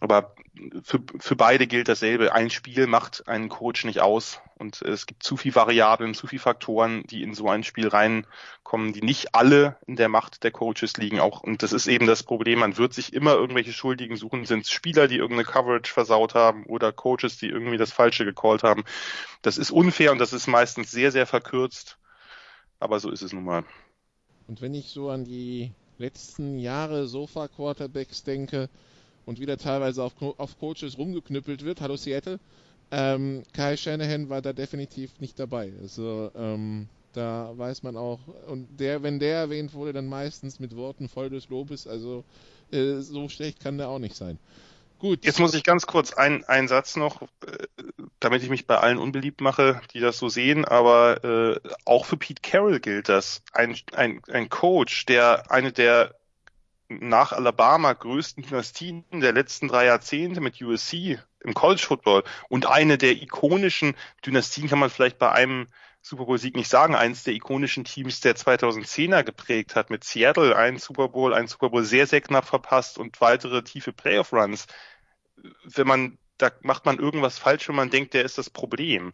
Aber für, für beide gilt dasselbe. Ein Spiel macht einen Coach nicht aus. Und es gibt zu viel Variablen, zu viel Faktoren, die in so ein Spiel reinkommen, die nicht alle in der Macht der Coaches liegen. Auch, und das ist eben das Problem. Man wird sich immer irgendwelche Schuldigen suchen. Sind es Spieler, die irgendeine Coverage versaut haben oder Coaches, die irgendwie das Falsche gecallt haben. Das ist unfair und das ist meistens sehr, sehr verkürzt. Aber so ist es nun mal. Und wenn ich so an die letzten Jahre Sofa-Quarterbacks denke, und wieder teilweise auf, auf Coaches rumgeknüppelt wird. Hallo Seattle. Ähm, Kai Shanahan war da definitiv nicht dabei. Also ähm, da weiß man auch, und der, wenn der erwähnt wurde, dann meistens mit Worten voll des Lobes. Also äh, so schlecht kann der auch nicht sein. Gut. Jetzt muss ich ganz kurz einen, einen Satz noch, äh, damit ich mich bei allen unbeliebt mache, die das so sehen, aber äh, auch für Pete Carroll gilt das. Ein, ein, ein Coach, der eine der nach Alabama größten Dynastien der letzten drei Jahrzehnte mit USC im College Football. Und eine der ikonischen Dynastien kann man vielleicht bei einem Super Bowl Sieg nicht sagen, eines der ikonischen Teams der 2010er geprägt hat mit Seattle, ein Super Bowl, ein Super Bowl sehr, sehr knapp verpasst und weitere tiefe Playoff Runs. Wenn man, da macht man irgendwas falsch, wenn man denkt, der ist das Problem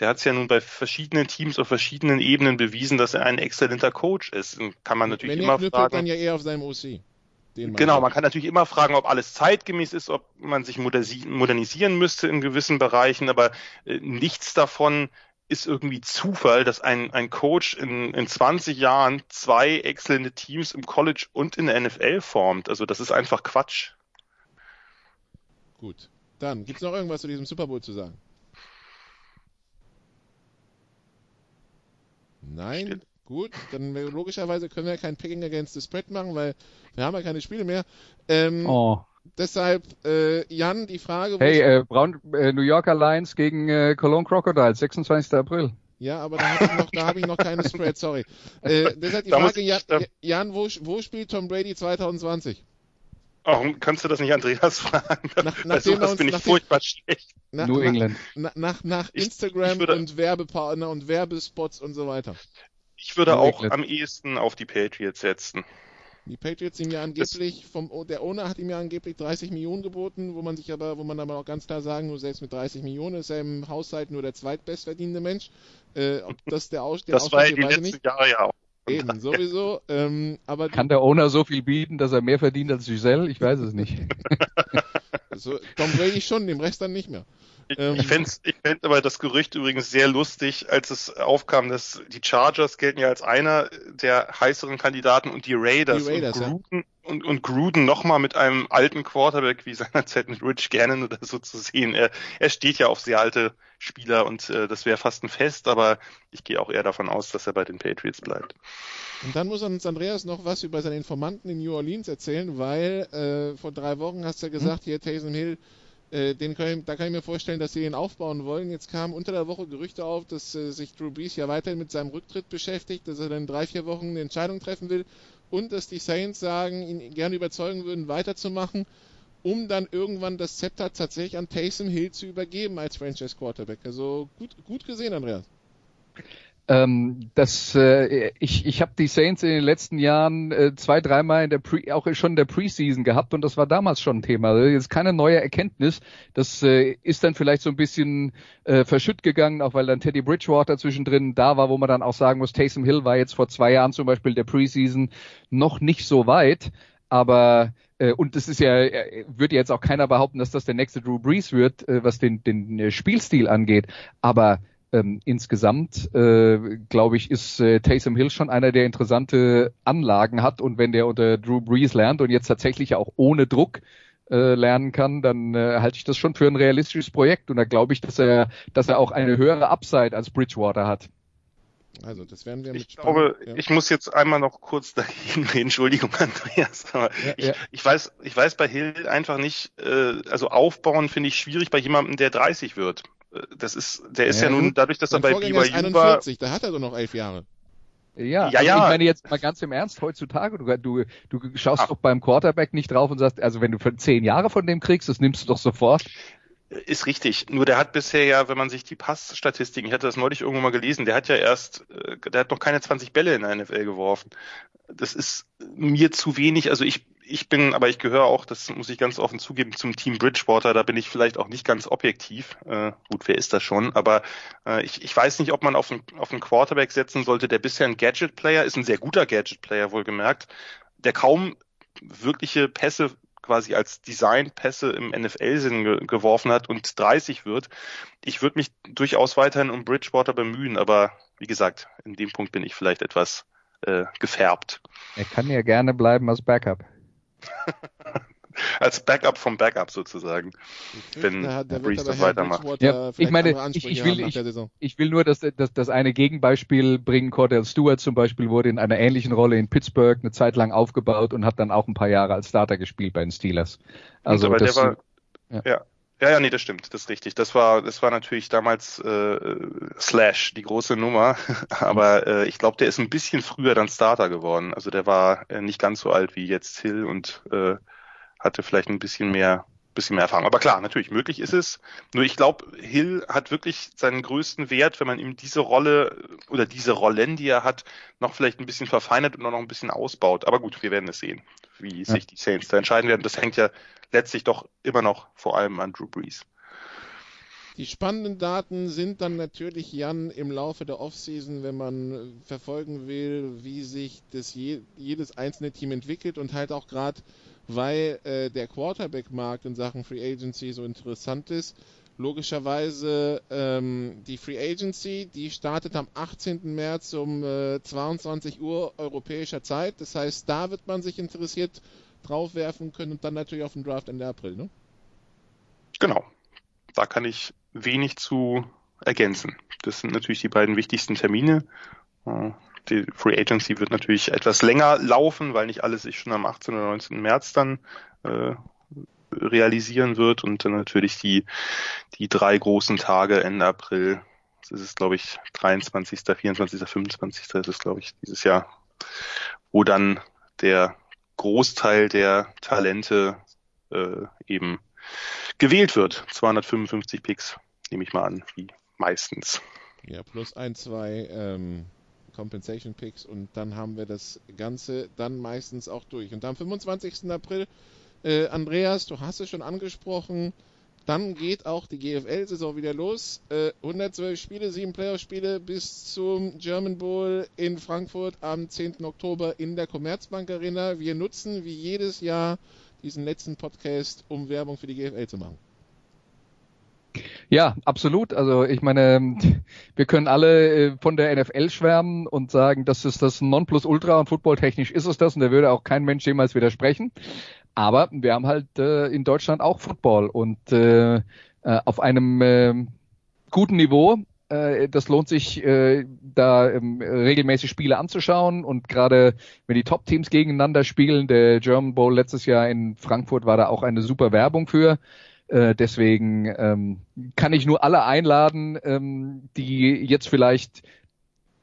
der hat es ja nun bei verschiedenen Teams auf verschiedenen Ebenen bewiesen, dass er ein exzellenter Coach ist. kann man natürlich Wenn immer fragen. dann ja eher auf seinem OC. Genau, man kann natürlich immer fragen, ob alles zeitgemäß ist, ob man sich modernisieren müsste in gewissen Bereichen, aber äh, nichts davon ist irgendwie Zufall, dass ein, ein Coach in, in 20 Jahren zwei exzellente Teams im College und in der NFL formt. Also das ist einfach Quatsch. Gut. Dann, gibt es noch irgendwas zu diesem Super Bowl zu sagen? Nein? Stimmt. Gut, dann logischerweise können wir kein Picking against the Spread machen, weil wir haben ja keine Spiele mehr. Ähm, oh. Deshalb, äh, Jan, die Frage. Hey, äh, Braun, äh, New Yorker Lions gegen äh, Cologne Crocodiles, 26. April. Ja, aber da habe ich, noch, da hab ich noch keine Spread, sorry. Äh, deshalb die Frage, Jan, Jan wo, wo spielt Tom Brady 2020? Warum kannst du das nicht Andreas fragen? Nach, nachdem uns, bin ich nachdem, furchtbar schlecht. Nach, New England. Nach, nach, nach Instagram ich, ich würde, und Werbepartner und Werbespots und so weiter. Ich würde New auch England. am ehesten auf die Patriots setzen. Die Patriots ihm ja angeblich, vom, der Owner hat ihm ja angeblich 30 Millionen geboten, wo man sich aber, wo man aber auch ganz klar sagen muss, selbst mit 30 Millionen ist er im Haushalt nur der zweitbestverdienende Mensch. Äh, ob das der Ausstieg Das war ja die letzten nicht. Jahre ja auch. Eben, sowieso. Ähm, aber Kann der Owner so viel bieten, dass er mehr verdient als Giselle? Ich weiß es nicht. also, Tom Brady schon, dem Rest dann nicht mehr. Ich, ähm, ich fände ich fänd aber das Gerücht übrigens sehr lustig, als es aufkam, dass die Chargers gelten ja als einer der heißeren Kandidaten und die Raiders, die Raiders und Gruden, ja. Und, und Gruden nochmal mit einem alten Quarterback wie seinerzeit mit Rich Gannon oder so zu sehen. Er, er steht ja auf sehr alte Spieler und äh, das wäre fast ein Fest, aber ich gehe auch eher davon aus, dass er bei den Patriots bleibt. Und dann muss uns Andreas noch was über seine Informanten in New Orleans erzählen, weil äh, vor drei Wochen hast du ja gesagt, hm? hier Taysom Hill äh, den ich, da kann ich mir vorstellen, dass sie ihn aufbauen wollen. Jetzt kamen unter der Woche Gerüchte auf, dass äh, sich Drew Brees ja weiterhin mit seinem Rücktritt beschäftigt, dass er dann in drei, vier Wochen eine Entscheidung treffen will und dass die Saints sagen, ihn gerne überzeugen würden, weiterzumachen, um dann irgendwann das Zepter tatsächlich an Taysom Hill zu übergeben als Franchise Quarterback. Also gut, gut gesehen, Andreas. Ähm, das, äh, ich ich habe die Saints in den letzten Jahren äh, zwei, dreimal in der Pre, auch schon in der Preseason gehabt und das war damals schon ein Thema. Das ist keine neue Erkenntnis. Das äh, ist dann vielleicht so ein bisschen äh, verschütt gegangen, auch weil dann Teddy Bridgewater zwischendrin da war, wo man dann auch sagen muss, Taysom Hill war jetzt vor zwei Jahren zum Beispiel der Preseason noch nicht so weit, aber äh, und es ist ja, äh, wird jetzt auch keiner behaupten, dass das der nächste Drew Brees wird, äh, was den, den Spielstil angeht. Aber ähm, insgesamt, äh, glaube ich, ist äh, Taysom Hill schon einer, der interessante Anlagen hat und wenn der unter Drew Brees lernt und jetzt tatsächlich auch ohne Druck äh, lernen kann, dann äh, halte ich das schon für ein realistisches Projekt und da glaube ich, dass er, dass er auch eine höhere Upside als Bridgewater hat. Also, das werden wir mit Ich glaube, ja. ich muss jetzt einmal noch kurz dagegen reden. Entschuldigung, Andreas. Aber ja, ich, ja. ich, weiß, ich weiß bei Hill einfach nicht, äh, also aufbauen finde ich schwierig bei jemandem, der 30 wird das ist, der ist ja, ja nun dadurch, dass er bei BYU ist 41, war. Da hat er doch noch elf Jahre. Ja, ja, also ja. ich meine jetzt mal ganz im Ernst, heutzutage, du, du, du schaust Ach. doch beim Quarterback nicht drauf und sagst, also wenn du für zehn Jahre von dem kriegst, das nimmst du doch sofort. Ist richtig. Nur der hat bisher ja, wenn man sich die Passstatistiken, ich hatte das neulich irgendwo mal gelesen, der hat ja erst, äh, der hat noch keine 20 Bälle in der NFL geworfen. Das ist mir zu wenig. Also ich, ich bin, aber ich gehöre auch, das muss ich ganz offen zugeben, zum Team Bridgewater. Da bin ich vielleicht auch nicht ganz objektiv. Äh, gut, wer ist das schon? Aber äh, ich, ich weiß nicht, ob man auf einen, auf einen Quarterback setzen sollte, der bisher ein Gadget-Player ist, ein sehr guter Gadget-Player wohlgemerkt, der kaum wirkliche Pässe quasi als Designpässe im NFL-Sinn ge geworfen hat und 30 wird. Ich würde mich durchaus weiterhin um Bridgewater bemühen, aber wie gesagt, in dem Punkt bin ich vielleicht etwas äh, gefärbt. Er kann ja gerne bleiben als Backup. als Backup vom Backup sozusagen, wenn der, der Breeze das weitermacht. Ja, ich meine, ich, ich, will, ich, ich, will nur das, das, das eine Gegenbeispiel bringen. Cordell Stewart zum Beispiel wurde in einer ähnlichen Rolle in Pittsburgh eine Zeit lang aufgebaut und hat dann auch ein paar Jahre als Starter gespielt bei den Steelers. Also aber das, der war, ja. ja. Ja, ja, nee, das stimmt, das ist richtig. Das war, das war natürlich damals äh, Slash, die große Nummer. Aber äh, ich glaube, der ist ein bisschen früher dann Starter geworden. Also der war äh, nicht ganz so alt wie jetzt Hill und äh, hatte vielleicht ein bisschen mehr, bisschen mehr Erfahrung. Aber klar, natürlich, möglich ist es. Nur ich glaube, Hill hat wirklich seinen größten Wert, wenn man ihm diese Rolle oder diese Rollen, die er hat, noch vielleicht ein bisschen verfeinert und noch ein bisschen ausbaut. Aber gut, wir werden es sehen, wie ja. sich die Saints da entscheiden werden. Das hängt ja letztlich doch immer noch vor allem an Drew Brees. Die spannenden Daten sind dann natürlich, Jan, im Laufe der Offseason, wenn man verfolgen will, wie sich das je, jedes einzelne Team entwickelt und halt auch gerade, weil äh, der Quarterback-Markt in Sachen Free Agency so interessant ist. Logischerweise ähm, die Free Agency, die startet am 18. März um äh, 22 Uhr europäischer Zeit. Das heißt, da wird man sich interessiert draufwerfen können und dann natürlich auf den Draft Ende April, ne? Genau. Da kann ich wenig zu ergänzen. Das sind natürlich die beiden wichtigsten Termine. Äh, die Free Agency wird natürlich etwas länger laufen, weil nicht alles sich schon am 18. oder 19. März dann äh, realisieren wird und dann natürlich die, die drei großen Tage Ende April. Das ist, glaube ich, 23., 24., 25. Das ist, glaube ich, dieses Jahr, wo dann der Großteil der Talente äh, eben gewählt wird. 255 Picks, nehme ich mal an, wie meistens. Ja, plus ein, zwei ähm, Compensation Picks und dann haben wir das Ganze dann meistens auch durch. Und am 25. April, äh, Andreas, du hast es schon angesprochen, dann geht auch die GFL-Saison wieder los. Äh, 112 Spiele, 7 Playoff-Spiele bis zum German Bowl in Frankfurt am 10. Oktober in der Commerzbank Arena. Wir nutzen wie jedes Jahr diesen letzten Podcast, um Werbung für die GFL zu machen. Ja, absolut. Also ich meine, wir können alle äh, von der NFL schwärmen und sagen, das ist das Nonplusultra und footballtechnisch ist es das und da würde auch kein Mensch jemals widersprechen. Aber wir haben halt äh, in Deutschland auch Football und äh, äh, auf einem äh, guten Niveau. Äh, das lohnt sich, äh, da ähm, regelmäßig Spiele anzuschauen und gerade wenn die Top-Teams gegeneinander spielen, der German Bowl letztes Jahr in Frankfurt war da auch eine super Werbung für. Äh, deswegen ähm, kann ich nur alle einladen, ähm, die jetzt vielleicht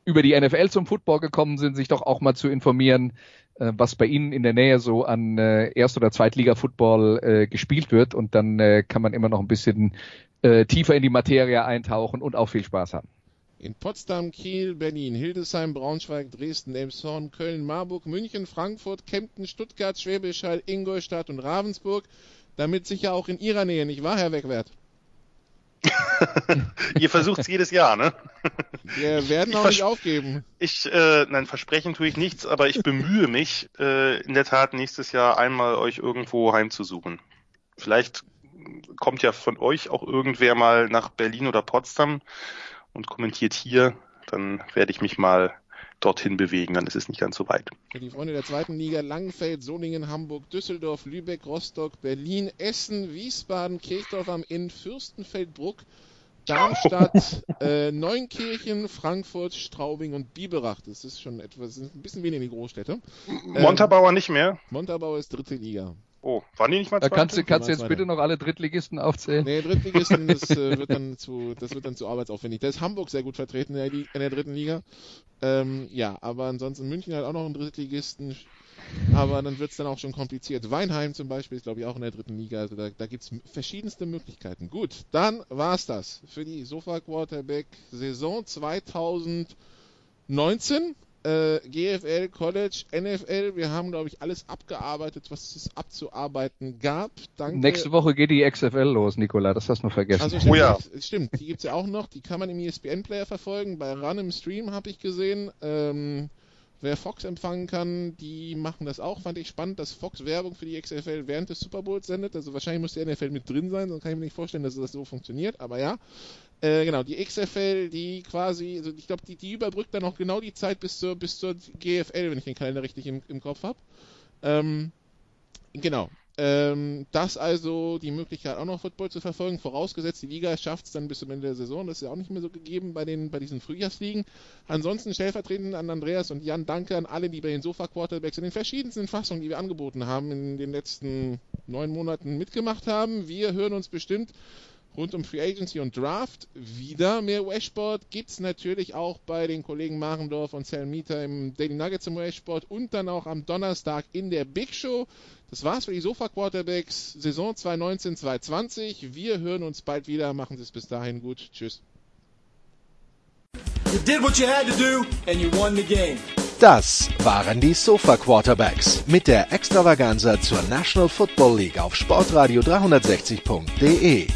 über die NFL zum Football gekommen sind, sich doch auch mal zu informieren, was bei Ihnen in der Nähe so an äh, Erst- oder Zweitliga-Football äh, gespielt wird. Und dann äh, kann man immer noch ein bisschen äh, tiefer in die Materie eintauchen und auch viel Spaß haben. In Potsdam, Kiel, Berlin, Hildesheim, Braunschweig, Dresden, Elmshorn, Köln, Marburg, München, Frankfurt, Kempten, Stuttgart, Schwäbisch Hall, Ingolstadt und Ravensburg damit sicher auch in Ihrer Nähe, nicht wahr, Herr Wegwert? Ihr versucht es jedes Jahr, ne? Wir werden auch nicht aufgeben. Ich, äh, nein, versprechen tue ich nichts, aber ich bemühe mich, äh, in der Tat nächstes Jahr einmal euch irgendwo heimzusuchen. Vielleicht kommt ja von euch auch irgendwer mal nach Berlin oder Potsdam und kommentiert hier. Dann werde ich mich mal dorthin bewegen, dann ist es nicht ganz so weit. Für die Freunde der zweiten Liga Langenfeld, Solingen, Hamburg, Düsseldorf, Lübeck, Rostock, Berlin, Essen, Wiesbaden, Kirchdorf am Inn, Fürstenfeldbruck, Darmstadt, äh, Neunkirchen, Frankfurt, Straubing und Biberach. Das ist schon etwas, ein bisschen weniger die Großstädte. Montabaur ähm, nicht mehr? Montabaur ist dritte Liga. Oh, waren die nicht mal zwei? Kannst, du, kannst du jetzt bitte noch alle Drittligisten aufzählen? Nee, Drittligisten, das, äh, wird dann zu, das wird dann zu arbeitsaufwendig. Da ist Hamburg sehr gut vertreten in der, in der dritten Liga. Ähm, ja, aber ansonsten München hat auch noch einen Drittligisten. Aber dann wird es dann auch schon kompliziert. Weinheim zum Beispiel ist, glaube ich, auch in der dritten Liga. Also da, da gibt es verschiedenste Möglichkeiten. Gut, dann war es das für die Sofa Quarterback Saison 2019 äh, GFL, College, NFL. Wir haben, glaube ich, alles abgearbeitet, was es abzuarbeiten gab. Danke. Nächste Woche geht die XFL los, Nikola, das hast du noch vergessen. Also stimmt, oh ja. Stimmt, die gibt es ja auch noch. Die kann man im ESPN-Player verfolgen. Bei Run im Stream habe ich gesehen. Ähm, Wer Fox empfangen kann, die machen das auch. Fand ich spannend, dass Fox Werbung für die XFL während des Super Bowls sendet. Also wahrscheinlich muss die NFL mit drin sein, sonst kann ich mir nicht vorstellen, dass das so funktioniert. Aber ja, äh, genau, die XFL, die quasi, also ich glaube, die, die überbrückt dann auch genau die Zeit bis zur, bis zur GFL, wenn ich den Kalender richtig im, im Kopf habe. Ähm, genau, ähm, das also die Möglichkeit auch noch Football zu verfolgen, vorausgesetzt die Liga schafft es dann bis zum Ende der Saison. Das ist ja auch nicht mehr so gegeben bei den bei diesen Frühjahrsligen. Ansonsten stellvertretend an Andreas und Jan danke an alle, die bei den Sofa Quarterbacks in den verschiedensten Fassungen, die wir angeboten haben, in den letzten neun Monaten mitgemacht haben. Wir hören uns bestimmt rund um Free Agency und Draft wieder mehr Washboard. Gibt es natürlich auch bei den Kollegen Marendorf und Selmita im Daily Nuggets im Washboard und dann auch am Donnerstag in der Big Show. Das war's für die Sofa Quarterbacks Saison 2019-2020. Wir hören uns bald wieder. Machen Sie es bis dahin gut. Tschüss. Das waren die Sofa Quarterbacks mit der Extravaganza zur National Football League auf Sportradio 360.de.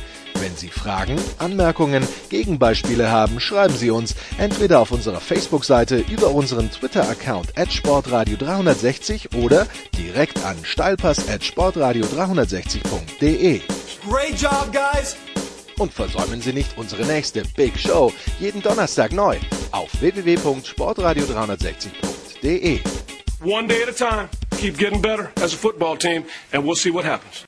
Wenn Sie Fragen, Anmerkungen, Gegenbeispiele haben, schreiben Sie uns entweder auf unserer Facebook-Seite über unseren Twitter-Account at sportradio360 oder direkt an steilpass at sportradio360.de. Great job, guys! Und versäumen Sie nicht unsere nächste Big Show jeden Donnerstag neu auf www.sportradio360.de. One day at a time. Keep getting better as a football team and we'll see what happens.